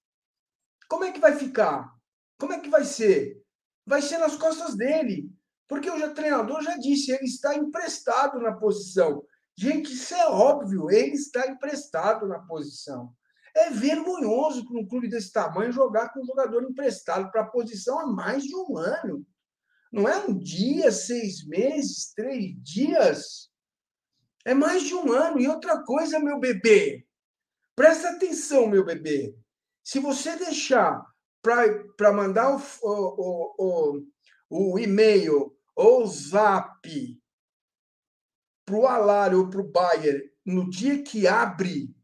como é que vai ficar? Como é que vai ser? Vai ser nas costas dele. Porque o treinador já disse, ele está emprestado na posição. Gente, isso é óbvio, ele está emprestado na posição. É vergonhoso para um clube desse tamanho jogar com um jogador emprestado para a posição há mais de um ano. Não é um dia, seis meses, três dias. É mais de um ano. E outra coisa, meu bebê, presta atenção, meu bebê. Se você deixar para mandar o, o, o, o e-mail ou o zap para o Alário ou para o Bayer no dia que abre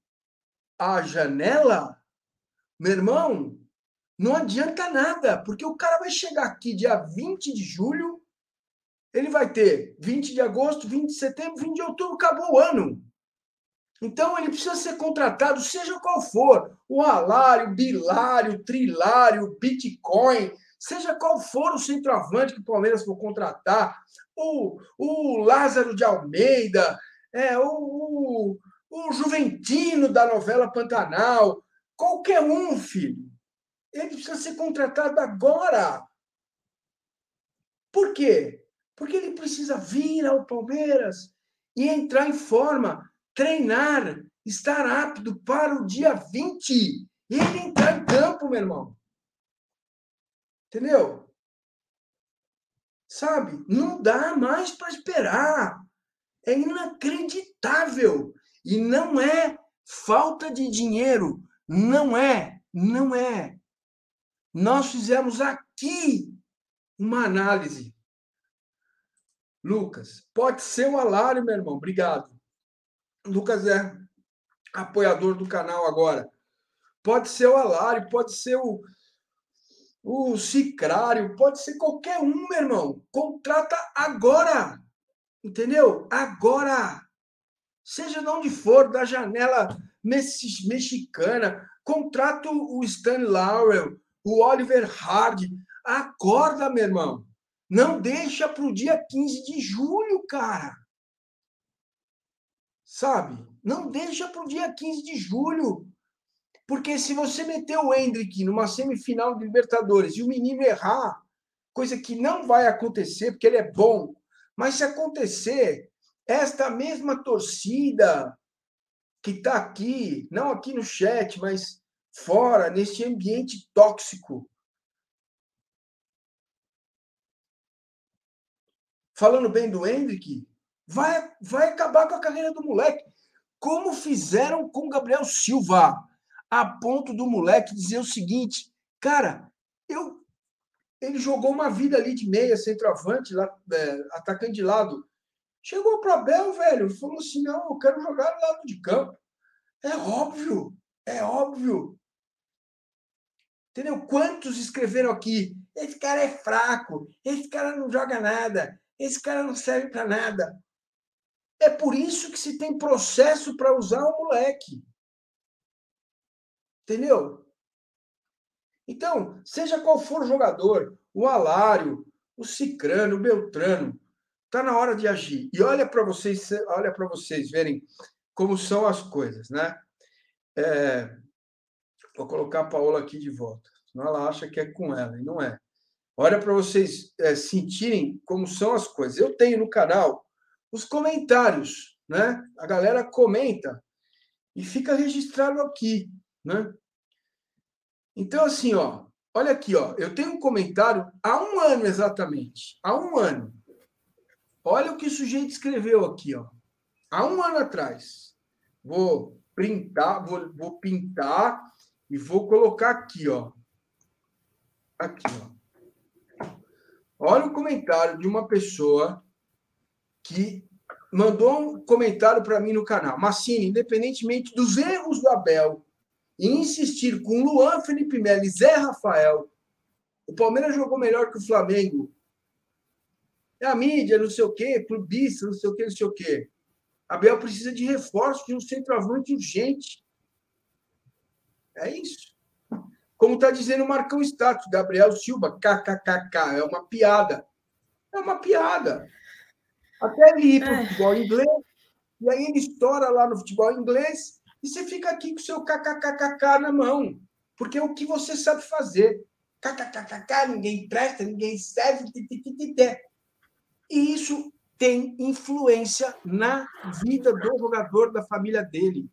a janela, meu irmão, não adianta nada, porque o cara vai chegar aqui dia 20 de julho, ele vai ter 20 de agosto, 20 de setembro, 20 de outubro, acabou o ano. Então ele precisa ser contratado, seja qual for, o alário, bilário, trilário, bitcoin, seja qual for o centroavante que o Palmeiras for contratar, o, Lázaro de Almeida, é, o, o, o Juventino da novela Pantanal, qualquer um, filho. Ele precisa ser contratado agora. Por quê? Porque ele precisa vir ao Palmeiras e entrar em forma, treinar, estar apto para o dia 20 e ele entrar em campo, meu irmão. Entendeu? Sabe? Não dá mais para esperar. É inacreditável. E não é falta de dinheiro. Não é. Não é. Nós fizemos aqui uma análise. Lucas, pode ser o Alário, meu irmão. Obrigado. Lucas é apoiador do canal agora. Pode ser o Alário, pode ser o, o Cicrário, pode ser qualquer um, meu irmão. Contrata agora. Entendeu? Agora. Seja de onde for, da janela mexicana, contrata o Stan Laurel, o Oliver Hardy. Acorda, meu irmão. Não deixa para o dia 15 de julho, cara. Sabe? Não deixa para o dia 15 de julho. Porque se você meter o Hendrick numa semifinal de Libertadores e o menino errar, coisa que não vai acontecer, porque ele é bom, mas se acontecer, esta mesma torcida que está aqui, não aqui no chat, mas fora, nesse ambiente tóxico, falando bem do Hendrick, vai, vai acabar com a carreira do moleque. Como fizeram com Gabriel Silva, a ponto do moleque dizer o seguinte: cara, eu ele jogou uma vida ali de meia, centroavante, lá, é, atacante de lado. Chegou para Abel, velho, falou assim: não, eu quero jogar no lado de campo. É óbvio, é óbvio. Entendeu? Quantos escreveram aqui? Esse cara é fraco, esse cara não joga nada, esse cara não serve para nada. É por isso que se tem processo para usar o moleque. Entendeu? Então, seja qual for o jogador, o Alário, o Cicrano, o Beltrano, está na hora de agir. E olha para vocês, olha para vocês verem como são as coisas, né? É, vou colocar a Paola aqui de volta, senão ela acha que é com ela, e não é. Olha para vocês é, sentirem como são as coisas. Eu tenho no canal os comentários, né? A galera comenta e fica registrado aqui, né? Então, assim, ó, olha aqui, ó, eu tenho um comentário há um ano exatamente, há um ano. Olha o que o sujeito escreveu aqui, ó, há um ano atrás. Vou printar, vou, vou pintar e vou colocar aqui, ó. Aqui, ó. Olha o comentário de uma pessoa que mandou um comentário para mim no canal. Massini, independentemente dos erros do Abel, e insistir com Luan, Felipe Melo e Zé Rafael, o Palmeiras jogou melhor que o Flamengo. É a mídia, não sei o quê, clubista, não sei o quê, não sei o quê. Abel precisa de reforço de um centroavante urgente. É isso. Como está dizendo o Marcão Status, Gabriel Silva, kkkk, é uma piada. É uma piada. Até ele ir para o é. futebol inglês, e aí ele estoura lá no futebol inglês, e você fica aqui com o seu kkkk na mão, porque é o que você sabe fazer. Kkkk, ninguém presta, ninguém serve, e isso tem influência na vida do jogador, da família dele.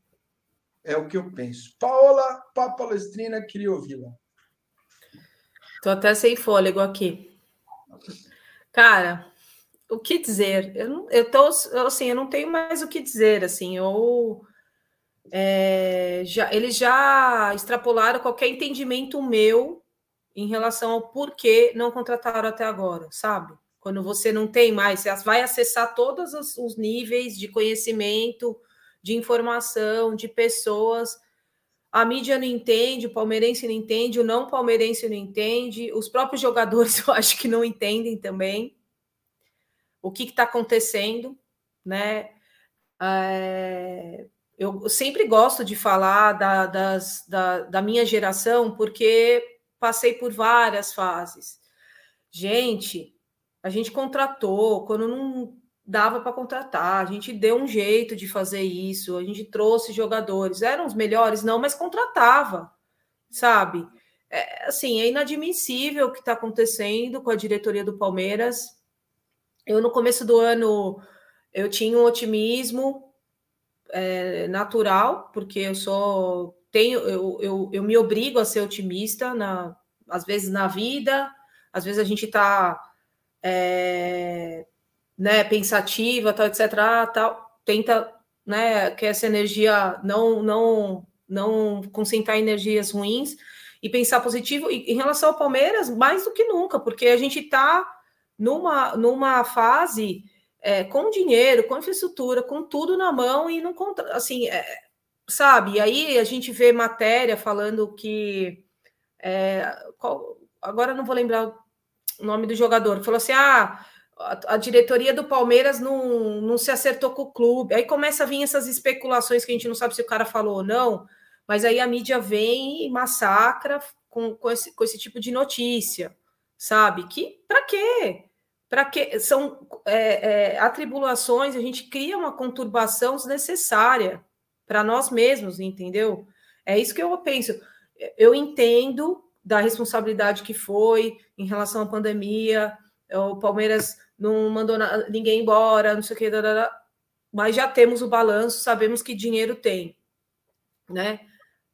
É o que eu penso. Paola, palestrina, queria ouvi-la. Tô até sem fôlego aqui. Cara, o que dizer? Eu, não, eu tô assim, eu não tenho mais o que dizer, assim, eu é, já, eles já extrapolaram qualquer entendimento meu em relação ao porquê não contrataram até agora, sabe? Quando você não tem mais, você vai acessar todos os, os níveis de conhecimento, de informação, de pessoas. A mídia não entende, o palmeirense não entende, o não palmeirense não entende, os próprios jogadores eu acho que não entendem também o que está acontecendo, né? É, eu sempre gosto de falar da, das, da, da minha geração, porque passei por várias fases. Gente, a gente contratou quando não dava para contratar, a gente deu um jeito de fazer isso, a gente trouxe jogadores, eram os melhores, não, mas contratava, sabe? É, assim, é inadmissível o que está acontecendo com a diretoria do Palmeiras. Eu, no começo do ano, eu tinha um otimismo é, natural, porque eu sou tenho, eu, eu, eu me obrigo a ser otimista, na, às vezes na vida, às vezes a gente está é, né, pensativa, tal, etc. Tal, tenta né, que essa energia não, não, não concentrar energias ruins e pensar positivo. E em relação ao Palmeiras, mais do que nunca, porque a gente está numa, numa fase é, com dinheiro, com infraestrutura, com tudo na mão e não assim, é, sabe? E aí a gente vê matéria falando que. É, qual, agora não vou lembrar o nome do jogador, falou assim: ah, a, a, diretoria do Palmeiras não, não se acertou com o clube. Aí começa a vir essas especulações que a gente não sabe se o cara falou ou não, mas aí a mídia vem e massacra com, com, esse, com esse tipo de notícia, sabe? Que para quê? Para que são é, é, atribulações, a gente cria uma conturbação desnecessária para nós mesmos, entendeu? É isso que eu penso. Eu entendo da responsabilidade que foi em relação à pandemia, o Palmeiras não mandou ninguém embora, não sei o que, mas já temos o balanço, sabemos que dinheiro tem, né?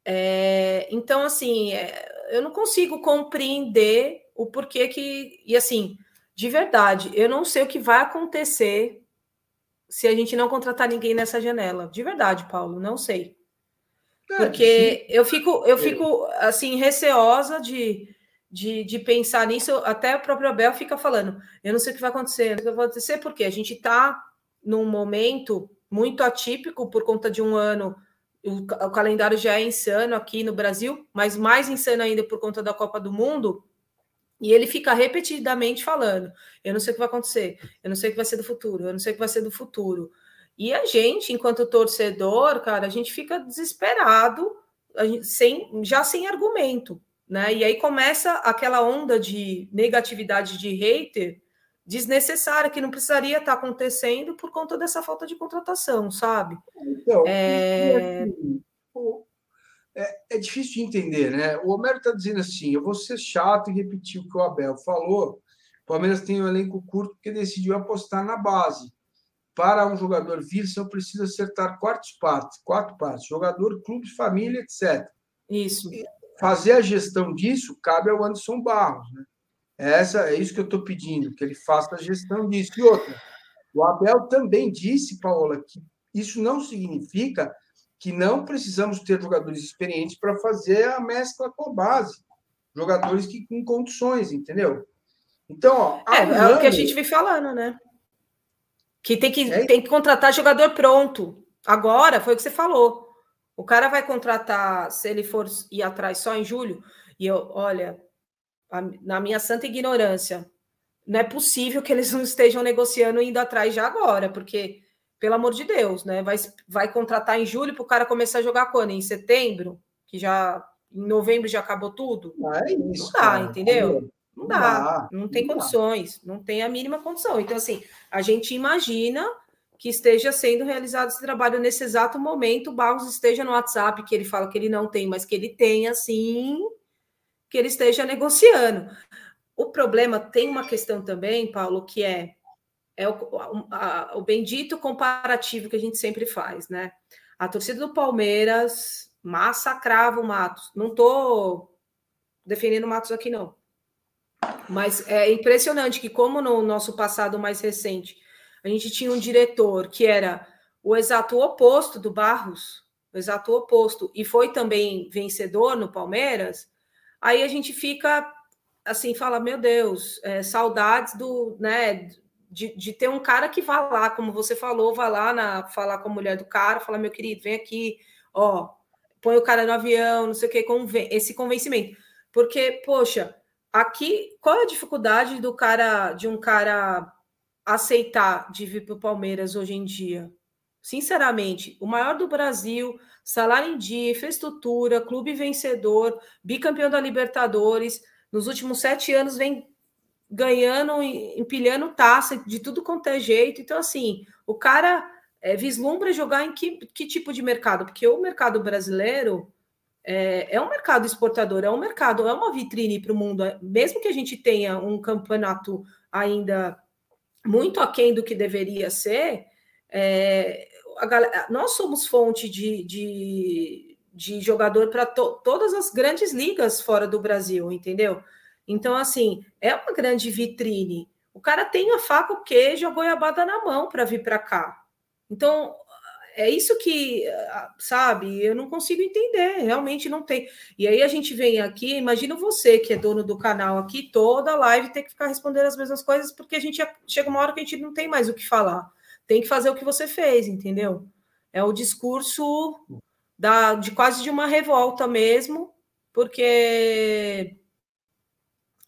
É, então, assim, é, eu não consigo compreender o porquê que. E assim, de verdade, eu não sei o que vai acontecer se a gente não contratar ninguém nessa janela. De verdade, Paulo, não sei. É, Porque eu fico, eu fico assim, receosa de, de, de pensar nisso. Até o próprio Abel fica falando: eu não sei o que vai acontecer, o que vai acontecer, porque a gente está num momento muito atípico por conta de um ano. O, o calendário já é insano aqui no Brasil, mas mais insano ainda por conta da Copa do Mundo. E ele fica repetidamente falando: eu não sei o que vai acontecer, eu não sei o que vai ser do futuro, eu não sei o que vai ser do futuro. E a gente, enquanto torcedor, cara, a gente fica desesperado, gente, sem, já sem argumento, né? E aí começa aquela onda de negatividade de hater desnecessária que não precisaria estar acontecendo por conta dessa falta de contratação, sabe? Então, é... Assim, é, é difícil de entender, né? O Homero está dizendo assim: eu vou ser chato e repetir o que o Abel falou. O Palmeiras tem um elenco curto porque decidiu apostar na base. Para um jogador vir, só precisa acertar quatro partes, quatro partes: jogador, clube, família, etc. Isso. E fazer a gestão disso cabe ao Anderson Barros, né? Essa, é isso que eu estou pedindo, que ele faça a gestão disso. E outra, o Abel também disse, Paola, que isso não significa que não precisamos ter jogadores experientes para fazer a mescla com a base. Jogadores que com condições, entendeu? Então, ó, é, é o que a gente vem falando, né? Que tem que, é tem que contratar jogador pronto. Agora, foi o que você falou. O cara vai contratar, se ele for ir atrás só em julho, e eu, olha, a, na minha santa ignorância, não é possível que eles não estejam negociando indo atrás já agora, porque pelo amor de Deus, né? Vai, vai contratar em julho para o cara começar a jogar quando? Em setembro? Que já em novembro já acabou tudo? Não é isso. Não dá, cara. entendeu? Não, dá, dá, não tem não condições, dá. não tem a mínima condição. Então, assim, a gente imagina que esteja sendo realizado esse trabalho nesse exato momento, o Barros esteja no WhatsApp, que ele fala que ele não tem, mas que ele tem, assim, que ele esteja negociando. O problema tem uma questão também, Paulo, que é é o, a, o bendito comparativo que a gente sempre faz, né? a torcida do Palmeiras massacrava o Matos. Não estou defendendo o Matos aqui, não. Mas é impressionante que, como no nosso passado mais recente, a gente tinha um diretor que era o exato oposto do Barros, o exato oposto, e foi também vencedor no Palmeiras, aí a gente fica assim, fala, meu Deus, é, saudades do, né, de, de ter um cara que vá lá, como você falou, vá lá na, falar com a mulher do cara, falar, meu querido, vem aqui, ó, põe o cara no avião, não sei o que, conven esse convencimento. Porque, poxa, aqui, qual é a dificuldade do cara, de um cara aceitar de vir para o Palmeiras hoje em dia? Sinceramente, o maior do Brasil, salário em dia, infraestrutura, clube vencedor, bicampeão da Libertadores, nos últimos sete anos vem ganhando, empilhando taça de tudo quanto é jeito. Então, assim, o cara é, vislumbra jogar em que, que tipo de mercado? Porque o mercado brasileiro é, é um mercado exportador, é um mercado, é uma vitrine para o mundo. Mesmo que a gente tenha um campeonato ainda muito aquém do que deveria ser, é, galera, nós somos fonte de, de, de jogador para to, todas as grandes ligas fora do Brasil, entendeu? Então, assim, é uma grande vitrine. O cara tem a faca, o queijo, a goiabada na mão para vir para cá. Então, é isso que, sabe, eu não consigo entender, realmente não tem. E aí a gente vem aqui, imagina você que é dono do canal aqui, toda live tem que ficar respondendo as mesmas coisas, porque a gente chega uma hora que a gente não tem mais o que falar. Tem que fazer o que você fez, entendeu? É o discurso da, de quase de uma revolta mesmo, porque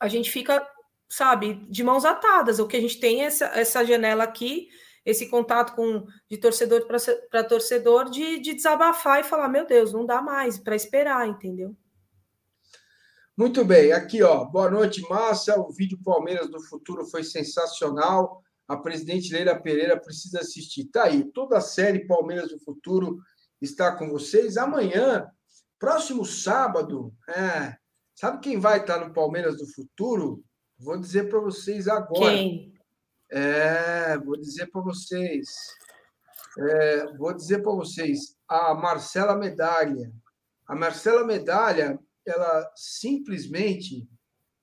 a gente fica, sabe, de mãos atadas. O que a gente tem é essa, essa janela aqui esse contato com de torcedor para torcedor de, de desabafar e falar, meu Deus, não dá mais para esperar, entendeu? Muito bem, aqui ó, boa noite, Márcia. O vídeo Palmeiras do Futuro foi sensacional. A presidente Leila Pereira precisa assistir. Tá aí, toda a série Palmeiras do Futuro está com vocês. Amanhã, próximo sábado, é, sabe quem vai estar no Palmeiras do Futuro? Vou dizer para vocês agora. Quem? É, vou dizer para vocês. É, vou dizer para vocês, a Marcela Medalha. A Marcela Medalha, ela simplesmente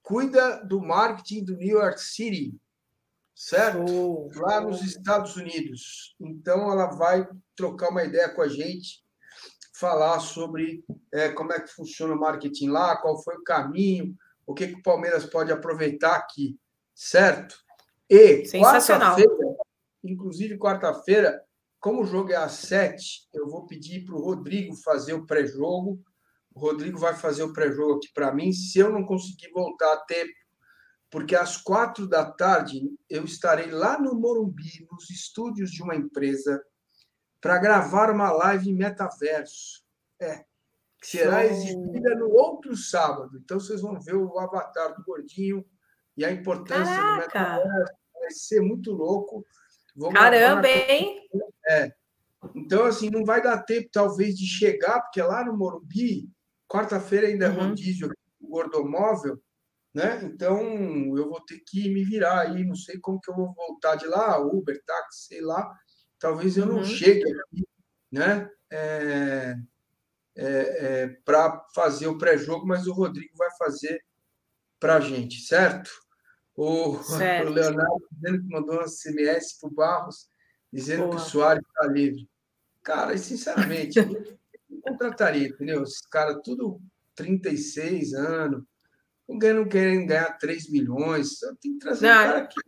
cuida do marketing do New York City, certo? Oh, Lá nos Estados Unidos. Então, ela vai trocar uma ideia com a gente, falar sobre é, como é que funciona o marketing lá, qual foi o caminho, o que, que o Palmeiras pode aproveitar aqui, certo? E quarta-feira, inclusive quarta-feira, como o jogo é às sete, eu vou pedir para o Rodrigo fazer o pré-jogo. O Rodrigo vai fazer o pré-jogo aqui para mim, se eu não conseguir voltar a tempo, porque às quatro da tarde eu estarei lá no Morumbi, nos estúdios de uma empresa, para gravar uma live em metaverso. É, que será exibida no outro sábado. Então vocês vão ver o avatar do gordinho e a importância Caraca. do metaverso vai ser muito louco. Vou Caramba, hein? É. Então, assim, não vai dar tempo, talvez, de chegar, porque lá no Morumbi, quarta-feira ainda é uhum. rodízio aqui, gordomóvel, né? Então, eu vou ter que me virar aí, não sei como que eu vou voltar de lá, Uber, táxi, sei lá. Talvez eu não uhum. chegue aqui, né? É, é, é, para fazer o pré-jogo, mas o Rodrigo vai fazer para a gente, certo? O, o Leonardo dizendo que mandou um SMS para o Barros, dizendo Boa. que o Soares está livre. Cara, sinceramente, eu contrataria, entendeu? Esses caras, tudo 36 anos, não querem ganhar 3 milhões. Tem que trazer não, um cara que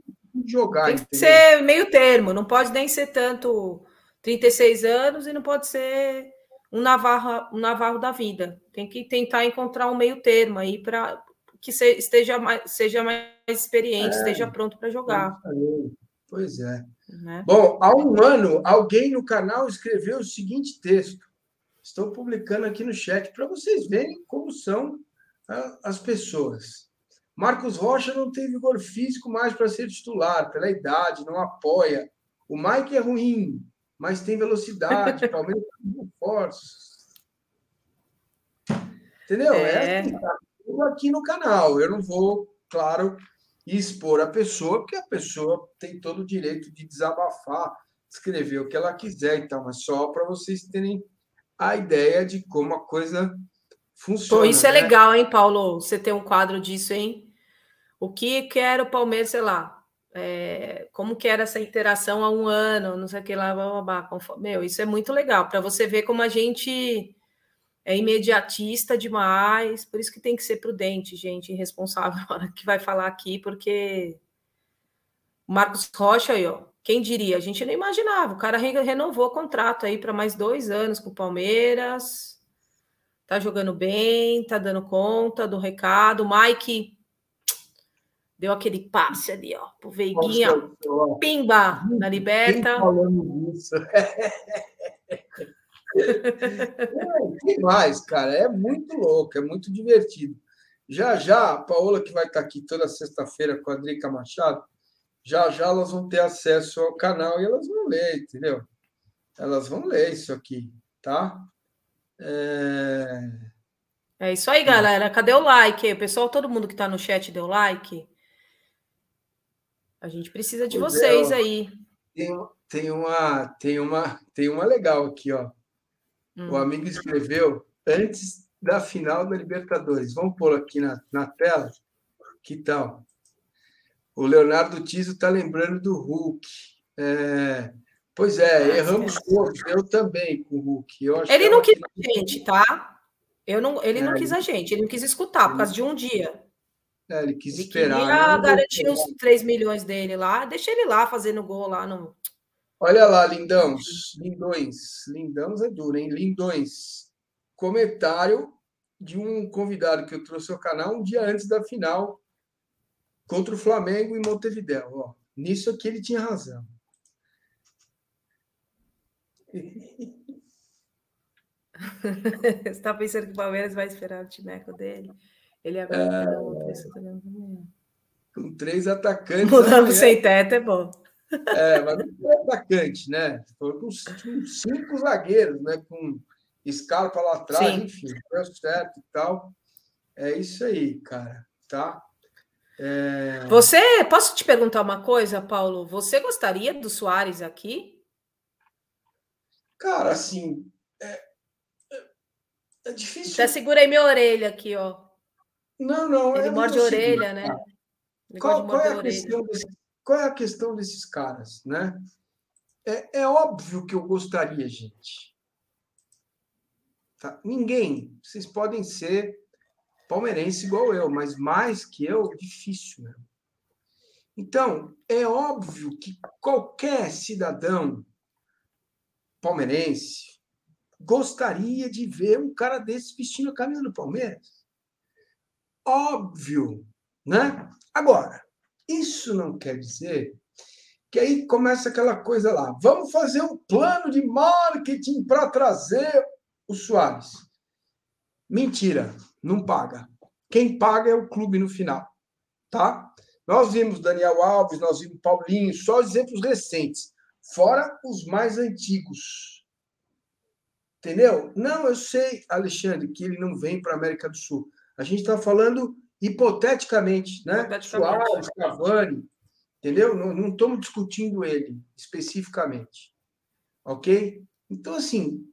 jogar. Tem que entendeu? ser meio termo, não pode nem ser tanto 36 anos e não pode ser um Navarro, um Navarro da vida. Tem que tentar encontrar um meio termo aí para que esteja mais, seja mais experiente, é, esteja pronto para jogar. Pois é. Né? Bom, há um ano, alguém no canal escreveu o seguinte texto. Estou publicando aqui no chat para vocês verem como são as pessoas. Marcos Rocha não tem vigor físico mais para ser titular, pela idade, não apoia. O Mike é ruim, mas tem velocidade, Palmeiras tem forças. Entendeu? É. é assim, tá? aqui no canal. Eu não vou, claro, expor a pessoa, porque a pessoa tem todo o direito de desabafar, escrever o que ela quiser, então, é só para vocês terem a ideia de como a coisa funciona. Pô, isso é né? legal, hein, Paulo? Você tem um quadro disso, hein? O que quer o Palmeiras, sei lá, é, como que era essa interação há um ano, não sei o que lá, blá, blá, blá, meu, isso é muito legal, para você ver como a gente é imediatista demais, por isso que tem que ser prudente, gente, irresponsável na hora que vai falar aqui, porque Marcos Rocha aí, ó, quem diria? A gente não imaginava. O cara renovou o contrato aí para mais dois anos com o Palmeiras. Tá jogando bem, tá dando conta do recado. Mike deu aquele passe ali, ó, pro Veiguinha. Nossa, pimba, na liberta. Falando isso. é, mais, cara. É muito louco, é muito divertido. Já já, a Paola, que vai estar aqui toda sexta-feira com a Drica Machado, já já elas vão ter acesso ao canal e elas vão ler, entendeu? Elas vão ler isso aqui, tá? É, é isso aí, galera. Cadê o like? Pessoal, todo mundo que está no chat deu like. A gente precisa de pois é, vocês é, aí. Tem, tem, uma, tem, uma, tem uma legal aqui, ó. Hum. O amigo escreveu antes da final da Libertadores. Vamos pôr aqui na, na tela. Que tal? O Leonardo Tiso está lembrando do Hulk. É, pois é, erramos todos. Eu também com o Hulk. ele não quis a gente, tá? Eu não, ele é, não quis a gente, ele não quis escutar por causa de um dia. É, ele quis ele esperar. Queria garantir os 3 milhões dele lá, deixa ele lá fazendo gol lá no. Olha lá, lindãos, lindões, lindãos é duro, hein? Lindões. Comentário de um convidado que eu trouxe ao canal um dia antes da final contra o Flamengo em Montevideo. Ó, nisso aqui ele tinha razão. Você está pensando que o Palmeiras vai esperar o timeco dele? Ele agora é... com três atacantes. Mudando sem teto é bom. É, mas não é atacante, né? Foi com cinco zagueiros, né? Com Scarpa lá atrás, Sim. enfim, deu certo e tal. É isso aí, cara, tá? É... Você, posso te perguntar uma coisa, Paulo? Você gostaria do Soares aqui? Cara, assim, é, é, é difícil. Até segurei minha orelha aqui, ó. Não, não. Ele é morde a orelha, né? Qual, qual, é a questão desse, qual é a questão desses caras, né? É, é óbvio que eu gostaria, gente. Tá? Ninguém. Vocês podem ser palmeirense igual eu, mas mais que eu, difícil. Né? Então, é óbvio que qualquer cidadão palmeirense gostaria de ver um cara desse vestindo a camisa do Palmeiras. Óbvio, né? Agora, isso não quer dizer que aí começa aquela coisa lá. Vamos fazer um plano de marketing para trazer o Soares. Mentira não paga. Quem paga é o clube no final, tá? Nós vimos Daniel Alves, nós vimos Paulinho, só exemplos recentes, fora os mais antigos. Entendeu? Não, eu sei, Alexandre, que ele não vem para a América do Sul. A gente está falando hipoteticamente, né? Hipoteticamente. Suárez, Cavani, entendeu? Não, estamos discutindo ele especificamente, ok? Então, assim,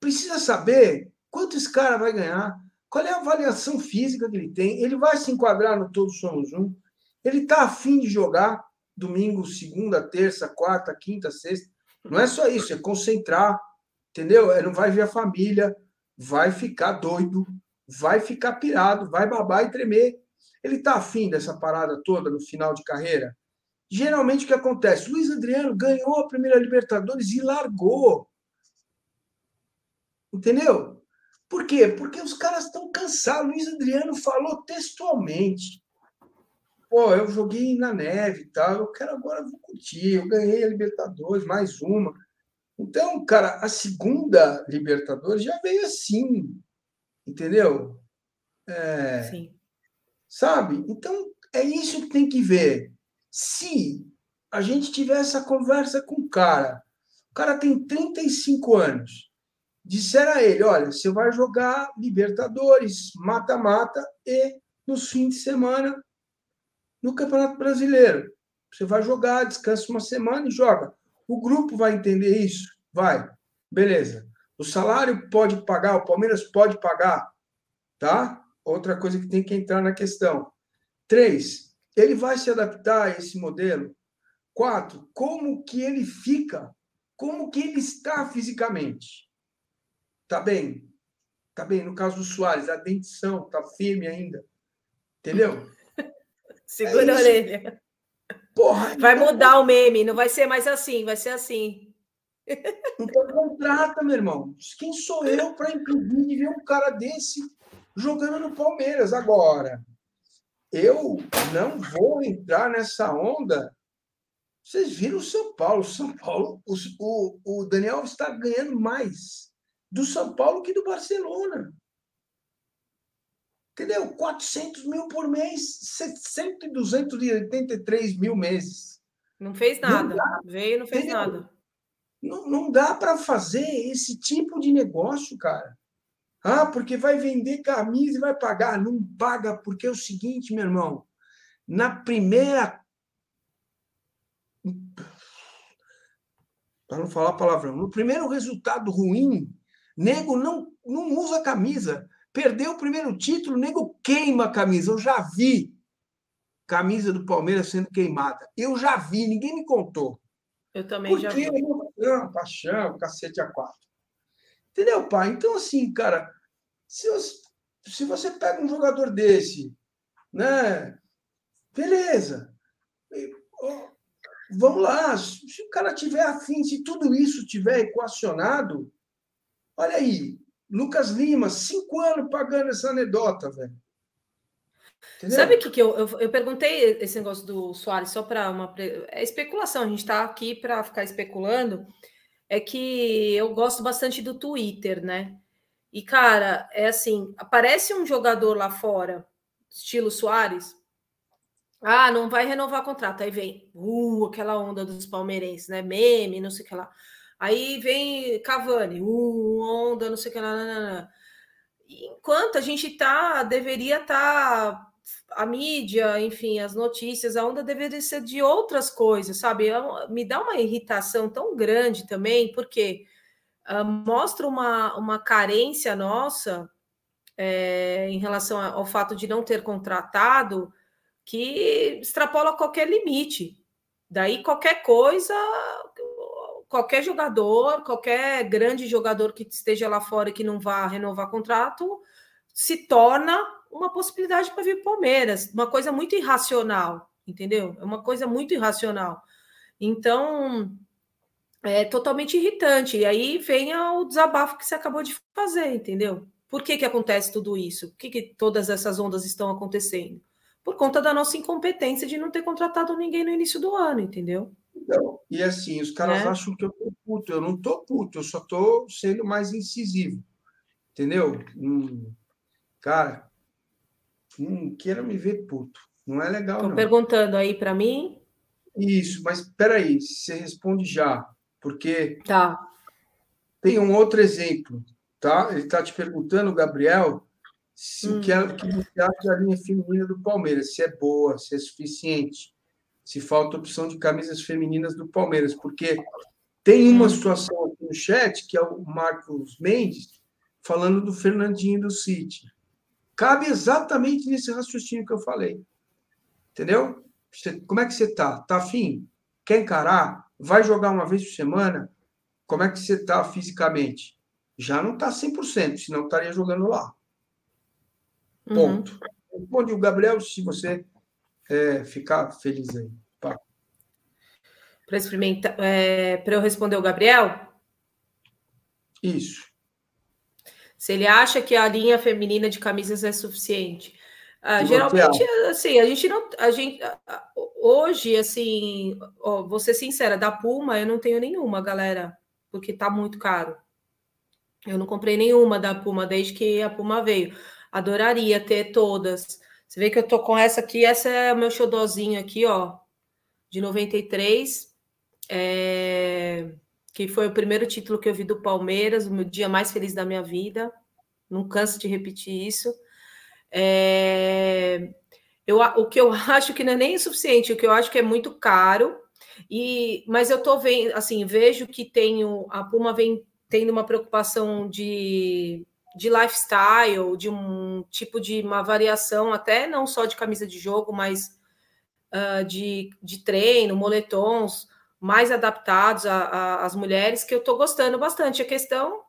precisa saber Quanto esse cara vai ganhar? Qual é a avaliação física que ele tem? Ele vai se enquadrar no Todos Somos Um? Ele está afim de jogar domingo, segunda, terça, quarta, quinta, sexta? Não é só isso, é concentrar, entendeu? Ele não vai ver a família, vai ficar doido, vai ficar pirado, vai babar e tremer. Ele está afim dessa parada toda no final de carreira? Geralmente o que acontece? Luiz Adriano ganhou a primeira Libertadores e largou. Entendeu? Por quê? Porque os caras estão cansados. Luiz Adriano falou textualmente. Pô, eu joguei na neve e tal, eu quero agora vou curtir. Eu ganhei a Libertadores, mais uma. Então, cara, a segunda Libertadores já veio assim, entendeu? É, Sim. Sabe? Então, é isso que tem que ver. Se a gente tiver essa conversa com o cara, o cara tem 35 anos, disseram a ele: olha, você vai jogar Libertadores, mata-mata e nos fins de semana no Campeonato Brasileiro. Você vai jogar, descansa uma semana e joga. O grupo vai entender isso? Vai. Beleza. O salário pode pagar, o Palmeiras pode pagar, tá? Outra coisa que tem que entrar na questão. Três, ele vai se adaptar a esse modelo? Quatro, como que ele fica? Como que ele está fisicamente? Tá bem? Tá bem, no caso do Soares, a dentição tá firme ainda. Entendeu? Segura é a orelha. Porra, vai então... mudar o meme, não vai ser mais assim, vai ser assim. Então contrata, meu irmão. Quem sou eu para impedir de ver um cara desse jogando no Palmeiras agora? Eu não vou entrar nessa onda. Vocês viram o São Paulo. São Paulo, o, o, o Daniel está ganhando mais do São Paulo que do Barcelona. Entendeu? 400 mil por mês, 700 e 283 mil meses. Não fez nada. Não Veio não fez entendeu? nada. Não, não dá para fazer esse tipo de negócio, cara. Ah, porque vai vender camisa e vai pagar. Não paga, porque é o seguinte, meu irmão. Na primeira. Para não falar palavrão. No primeiro resultado ruim, nego não, não usa camisa. Perdeu o primeiro título, o nego queima a camisa. Eu já vi camisa do Palmeiras sendo queimada. Eu já vi, ninguém me contou. Eu também Porque já vi. Não, paixão, cacete a quatro. Entendeu, pai? Então, assim, cara, se você, se você pega um jogador desse, né? Beleza. Vamos lá. Se o cara tiver afim, se tudo isso tiver equacionado, olha aí, Lucas Lima, cinco anos pagando essa anedota, velho. Entendeu? Sabe o que, que eu, eu, eu, perguntei esse negócio do Soares só para uma. É especulação, a gente está aqui para ficar especulando. É que eu gosto bastante do Twitter, né? E, cara, é assim: aparece um jogador lá fora, estilo Soares. Ah, não vai renovar contrato. Aí vem, uh, aquela onda dos palmeirenses, né? Meme, não sei o que lá. Aí vem Cavani, uh, onda, não sei o que lá. Enquanto a gente tá, deveria estar. Tá, a mídia, enfim, as notícias, a onda deveria ser de outras coisas, sabe? É me dá uma irritação tão grande também, porque uh, mostra uma, uma carência nossa é, em relação ao fato de não ter contratado que extrapola qualquer limite. Daí qualquer coisa qualquer jogador, qualquer grande jogador que esteja lá fora e que não vá renovar contrato, se torna uma possibilidade para vir Palmeiras. Uma coisa muito irracional, entendeu? É uma coisa muito irracional. Então, é totalmente irritante. E aí vem o desabafo que você acabou de fazer, entendeu? Por que, que acontece tudo isso? Por que, que todas essas ondas estão acontecendo? Por conta da nossa incompetência de não ter contratado ninguém no início do ano, entendeu? Então, e assim, os caras é. acham que eu tô puto. Eu não tô puto, eu só tô sendo mais incisivo. Entendeu? Hum, cara, hum, queira me ver puto. Não é legal, Estão perguntando aí para mim. Isso, mas peraí, você responde já, porque tá. tem um outro exemplo, tá? Ele está te perguntando, Gabriel, se hum. que, é, que você acha da linha feminina do Palmeiras, se é boa, se é suficiente se falta opção de camisas femininas do Palmeiras, porque tem uma hum. situação aqui no chat, que é o Marcos Mendes, falando do Fernandinho do City. Cabe exatamente nesse raciocínio que eu falei. Entendeu? Você, como é que você tá? Tá afim? Quer encarar? Vai jogar uma vez por semana? Como é que você tá fisicamente? Já não tá 100%, senão estaria jogando lá. Uhum. Ponto. Uhum. Responde o Gabriel se você é, ficar feliz aí. Para experimentar, é, para eu responder o Gabriel? Isso. Se ele acha que a linha feminina de camisas é suficiente. Ah, geralmente, assim, a gente não. A gente, hoje, assim, ó, vou ser sincera, da Puma eu não tenho nenhuma, galera, porque tá muito caro. Eu não comprei nenhuma da Puma desde que a Puma veio. Adoraria ter todas. Você vê que eu tô com essa aqui, essa é o meu xodozinho aqui, ó, de 93, é, que foi o primeiro título que eu vi do Palmeiras, o meu dia mais feliz da minha vida. Não canso de repetir isso. É, eu, o que eu acho que não é nem o suficiente, o que eu acho que é muito caro. E, mas eu tô vendo, assim, vejo que tem a Puma vem tendo uma preocupação de, de lifestyle, de um tipo de uma variação, até não só de camisa de jogo, mas uh, de, de treino, moletons mais adaptados às mulheres, que eu estou gostando bastante. A questão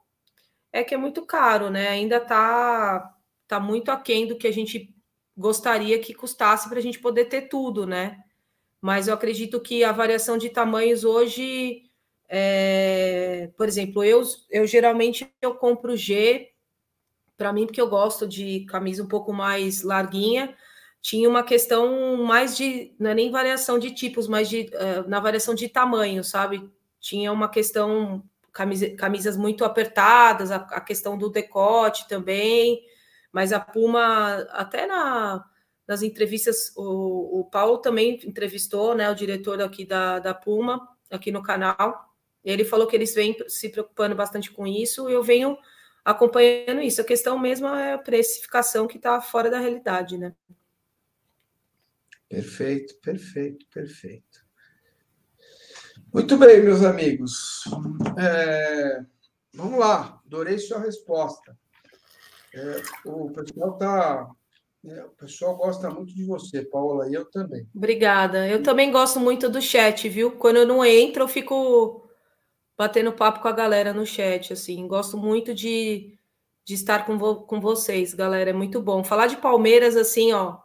é que é muito caro, né? Ainda está tá muito aquém do que a gente gostaria que custasse para a gente poder ter tudo, né? Mas eu acredito que a variação de tamanhos hoje, é... por exemplo, eu, eu geralmente eu compro G para mim porque eu gosto de camisa um pouco mais larguinha. Tinha uma questão mais de não é nem variação de tipos, mas de uh, na variação de tamanho, sabe? Tinha uma questão camisa, camisas muito apertadas, a, a questão do decote também. Mas a Puma, até na, nas entrevistas, o, o Paulo também entrevistou né, o diretor aqui da, da Puma, aqui no canal. Ele falou que eles vêm se preocupando bastante com isso, eu venho acompanhando isso. A questão mesmo é a precificação que está fora da realidade, né? Perfeito, perfeito, perfeito. Muito bem, meus amigos. É, vamos lá, adorei sua resposta. É, o pessoal tá. É, o pessoal gosta muito de você, Paula, e eu também. Obrigada. Eu também gosto muito do chat, viu? Quando eu não entro, eu fico batendo papo com a galera no chat, assim. Gosto muito de, de estar com, vo, com vocês, galera. É muito bom. Falar de Palmeiras, assim, ó.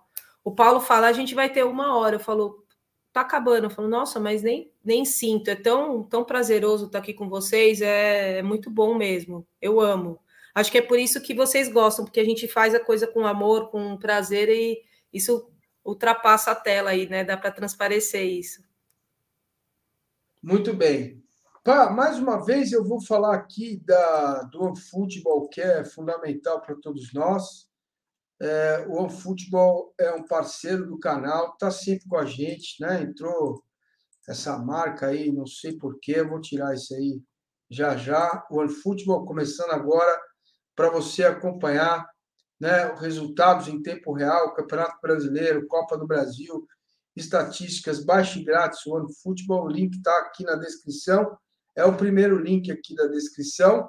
O Paulo fala, a gente vai ter uma hora. Eu falo, tá acabando. Eu falo, nossa, mas nem, nem sinto. É tão, tão prazeroso estar aqui com vocês. É, é muito bom mesmo. Eu amo. Acho que é por isso que vocês gostam, porque a gente faz a coisa com amor, com prazer e isso ultrapassa a tela aí, né? Dá para transparecer isso. Muito bem. Pá, mais uma vez eu vou falar aqui da, do OneFootball, que é fundamental para todos nós. É, o OneFootball é um parceiro do canal, está sempre com a gente, né? Entrou essa marca aí, não sei porquê, vou tirar isso aí já já. O OneFootball começando agora para você acompanhar né, resultados em tempo real, Campeonato Brasileiro, Copa do Brasil, estatísticas, baixe grátis, One Football, o link está aqui na descrição, é o primeiro link aqui da descrição.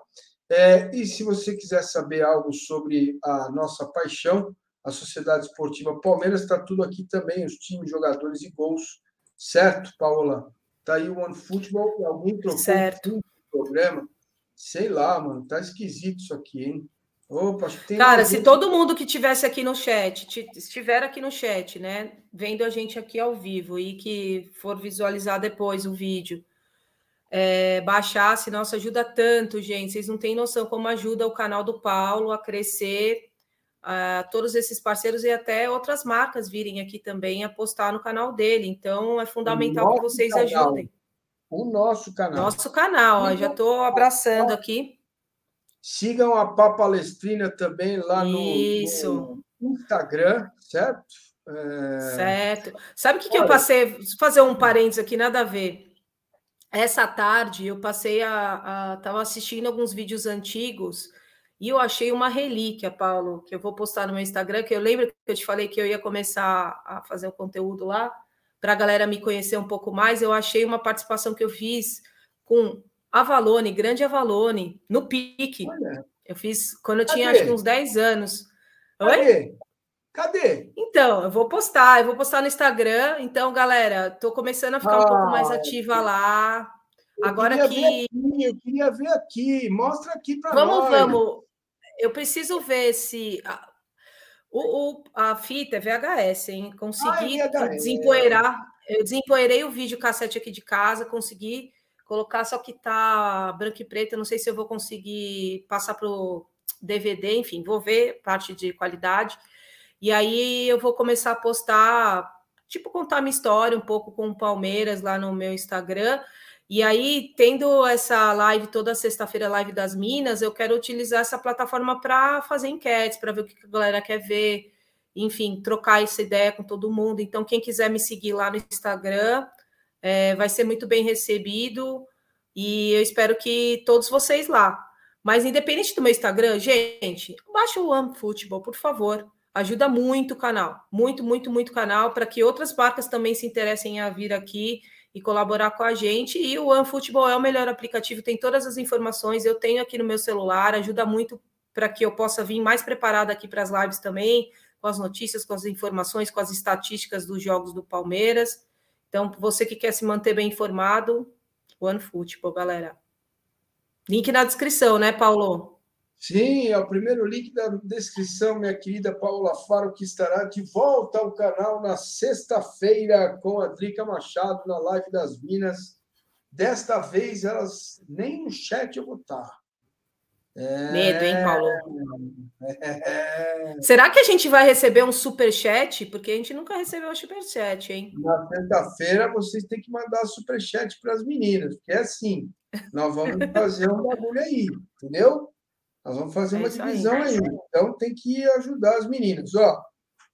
É, e se você quiser saber algo sobre a nossa paixão, a Sociedade Esportiva Palmeiras, está tudo aqui também, os times, jogadores e gols, certo, Paola? Está aí o One Football, alguém trocou certo. o programa, Sei lá, mano, tá esquisito isso aqui, hein? Opa, acho que tem Cara, se todo mundo que tivesse aqui no chat, estiver aqui no chat, né, vendo a gente aqui ao vivo e que for visualizar depois o vídeo, é, baixasse, nossa, ajuda tanto, gente. Vocês não têm noção como ajuda o canal do Paulo a crescer, a todos esses parceiros e até outras marcas virem aqui também apostar no canal dele. Então, é fundamental que vocês canal. ajudem. O nosso canal. Nosso canal, ó, já estou abraçando aqui. Sigam a Papalestrina também lá no, no, Instagram, certo? É... Certo. Sabe o que, que eu passei? Vou fazer um parênteses aqui, nada a ver. Essa tarde eu passei a. Estava assistindo alguns vídeos antigos e eu achei uma relíquia, Paulo, que eu vou postar no meu Instagram, que eu lembro que eu te falei que eu ia começar a fazer o conteúdo lá para a galera me conhecer um pouco mais, eu achei uma participação que eu fiz com Avalone, grande Avalone, no pique. Olha. Eu fiz quando eu tinha acho que uns 10 anos. Oi? Cadê? Cadê? Então, eu vou postar, eu vou postar no Instagram. Então, galera, tô começando a ficar ah, um pouco mais ativa lá. Agora que. Aqui, eu queria ver aqui. Mostra aqui para nós. Vamos, vamos. Eu preciso ver se. O, o, a fita é VHS, hein? Consegui ah, é desempoeirar. Eu desempoeirei o vídeo cassete aqui de casa, consegui colocar, só que tá branco e preto. Não sei se eu vou conseguir passar para o DVD, enfim, vou ver parte de qualidade. E aí eu vou começar a postar, tipo, contar minha história um pouco com o Palmeiras lá no meu Instagram. E aí, tendo essa live toda sexta-feira, live das Minas, eu quero utilizar essa plataforma para fazer enquetes, para ver o que a galera quer ver, enfim, trocar essa ideia com todo mundo. Então, quem quiser me seguir lá no Instagram, é, vai ser muito bem recebido e eu espero que todos vocês lá. Mas independente do meu Instagram, gente, baixa o Amo Futebol, por favor. Ajuda muito o canal, muito, muito, muito canal, para que outras marcas também se interessem a vir aqui e colaborar com a gente. E o OneFootball é o melhor aplicativo, tem todas as informações, eu tenho aqui no meu celular, ajuda muito para que eu possa vir mais preparada aqui para as lives também, com as notícias, com as informações, com as estatísticas dos jogos do Palmeiras. Então, você que quer se manter bem informado, OneFootball, galera. Link na descrição, né, Paulo? Sim, é o primeiro link da descrição, minha querida Paula Faro, que estará de volta ao canal na sexta-feira com a Drica Machado na live das Minas. Desta vez, elas nem no chat eu vou estar. É... Medo, hein, Paulo? É... Será que a gente vai receber um super chat? Porque a gente nunca recebeu um super chat, hein? Na sexta-feira vocês têm que mandar super chat para as meninas, porque é assim, nós vamos fazer um bagulho aí, entendeu? Nós vamos fazer é uma divisão aí. aí. Então tem que ajudar as meninas. Ó,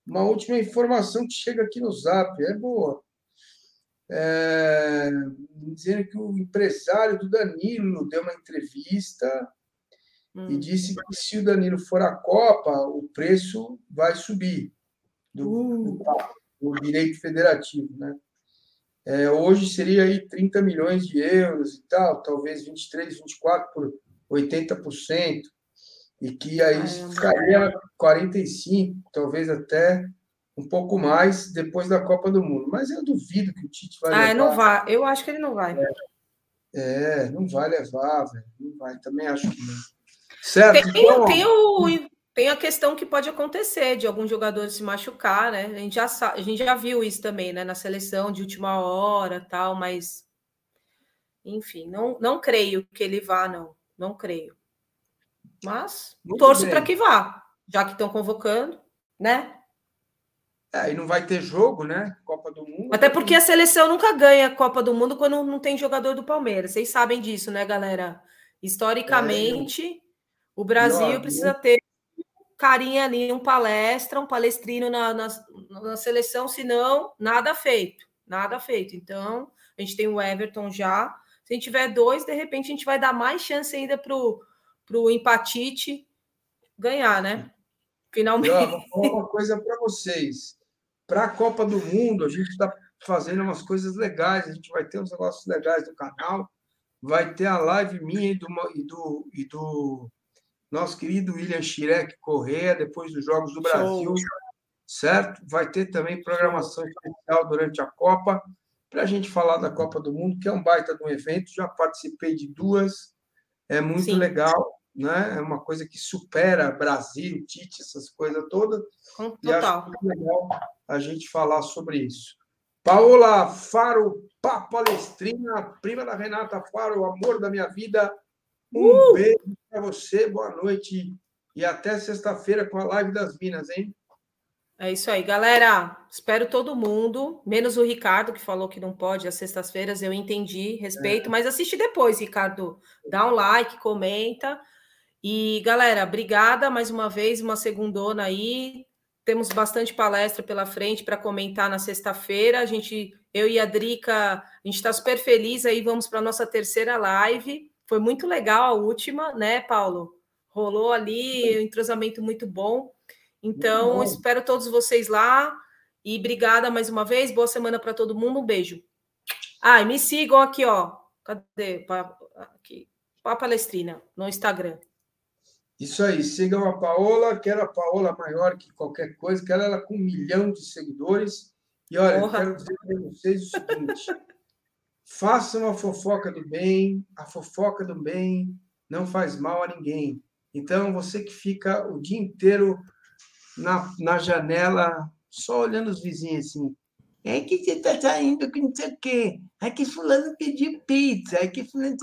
uma última informação que chega aqui no Zap, é boa. É, dizendo que o empresário do Danilo deu uma entrevista hum. e disse que se o Danilo for à Copa, o preço vai subir do, uh. do, do direito federativo, né? É, hoje seria aí 30 milhões de euros e tal, talvez 23, 24 por 80% e que aí ficaria 45, talvez até um pouco mais depois da Copa do Mundo. Mas eu duvido que o Tite vai ah, levar. Ah, não vai. Eu acho que ele não vai. É, é não vai levar, velho. Não vai. Também acho que não. Certo? Tem, então, tem, o, tem a questão que pode acontecer de algum jogador se machucar, né? A gente já, a gente já viu isso também, né? Na seleção de última hora tal, mas enfim, não, não creio que ele vá, não. Não creio. Mas Muito torço para que vá, já que estão convocando, né? É, e não vai ter jogo, né? Copa do Mundo. Até porque a seleção nunca ganha Copa do Mundo quando não tem jogador do Palmeiras. Vocês sabem disso, né, galera? Historicamente, é. o Brasil precisa ter carinha ali, um palestra, um palestrino na, na, na seleção, senão nada feito. Nada feito. Então, a gente tem o Everton já. Se a gente tiver dois, de repente a gente vai dar mais chance ainda para o para o empatite ganhar, né? Finalmente. Eu vou falar uma coisa para vocês. Para a Copa do Mundo, a gente está fazendo umas coisas legais, a gente vai ter uns negócios legais no canal, vai ter a live minha e do, e do, e do nosso querido William Schirek Correa, depois dos Jogos do Brasil, Show. certo? Vai ter também programação especial durante a Copa, para a gente falar da Copa do Mundo, que é um baita de um evento, já participei de duas, é muito Sim. legal né? É uma coisa que supera Brasil, Tite, essas coisas todas. Total. E acho legal a gente falar sobre isso. Paola Faro, Palestrina, prima da Renata Faro, amor da minha vida. Um uh! beijo para você, boa noite e até sexta-feira com a live das Minas, hein? É isso aí, galera. Espero todo mundo, menos o Ricardo, que falou que não pode às sextas-feiras. Eu entendi, respeito, é. mas assiste depois, Ricardo. Dá um like, comenta. E, galera, obrigada mais uma vez, uma segundona aí. Temos bastante palestra pela frente para comentar na sexta-feira. A gente, eu e a Drica, a gente está super feliz aí. Vamos para a nossa terceira live. Foi muito legal a última, né, Paulo? Rolou ali um entrosamento muito bom. Então, bom. espero todos vocês lá. E obrigada mais uma vez. Boa semana para todo mundo. Um beijo. Ah, e me sigam aqui, ó. Cadê? Aqui. A Palestrina, no Instagram. Isso aí, sigam a Paola, quero a Paola maior que qualquer coisa, quero ela com um milhão de seguidores. E olha, Porra. quero dizer para vocês o seguinte: façam a fofoca do bem, a fofoca do bem não faz mal a ninguém. Então, você que fica o dia inteiro na, na janela, só olhando os vizinhos assim. É que você está saindo com não sei o quê. É que fulano pediu pizza. É que fulano...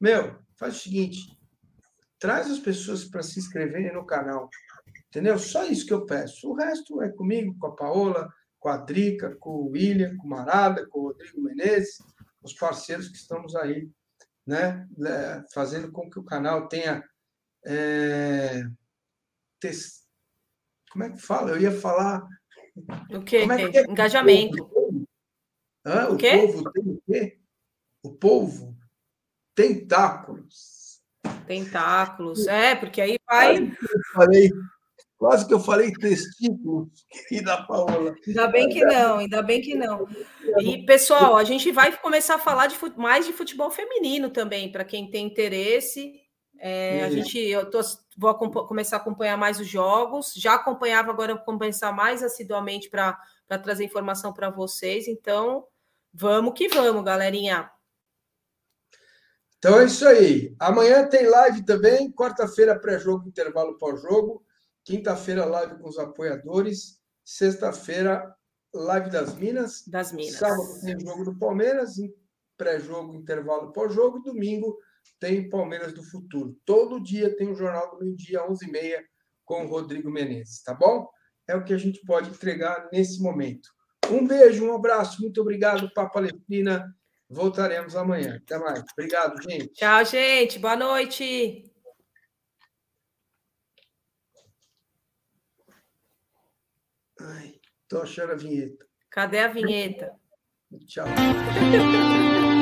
Meu, faz o seguinte Traz as pessoas para se inscreverem no canal. Entendeu? Só isso que eu peço. O resto é comigo, com a Paola, com a Drica, com o William, com o Marada, com o Rodrigo Menezes, os parceiros que estamos aí, né? Fazendo com que o canal tenha. É, como é que fala? Eu ia falar. O quê? É é? Engajamento. Hã? O, o quê? povo tem o quê? O povo tentáculos. Tentáculos. É, porque aí vai. Eu falei, Quase que eu falei testículos, querida Paola. Ainda bem que não, ainda bem que não. E, pessoal, a gente vai começar a falar de mais de futebol feminino também, para quem tem interesse. É, a gente, eu tô, vou começar a acompanhar mais os jogos. Já acompanhava, agora vou começar mais assiduamente para trazer informação para vocês. Então, vamos que vamos, galerinha. Então é isso aí. Amanhã tem live também. Quarta-feira, pré-jogo, intervalo pós-jogo. Quinta-feira, live com os apoiadores. Sexta-feira, live das Minas. Das Minas. Sábado tem jogo do Palmeiras, pré-jogo, intervalo pós-jogo. Domingo tem Palmeiras do Futuro. Todo dia tem o Jornal do Meio Dia, 11h30, com o Rodrigo Menezes, tá bom? É o que a gente pode entregar nesse momento. Um beijo, um abraço, muito obrigado, Papa Palestrina. Voltaremos amanhã. Até mais. Obrigado, gente. Tchau, gente. Boa noite. Ai, tô achando a vinheta. Cadê a vinheta? Tchau.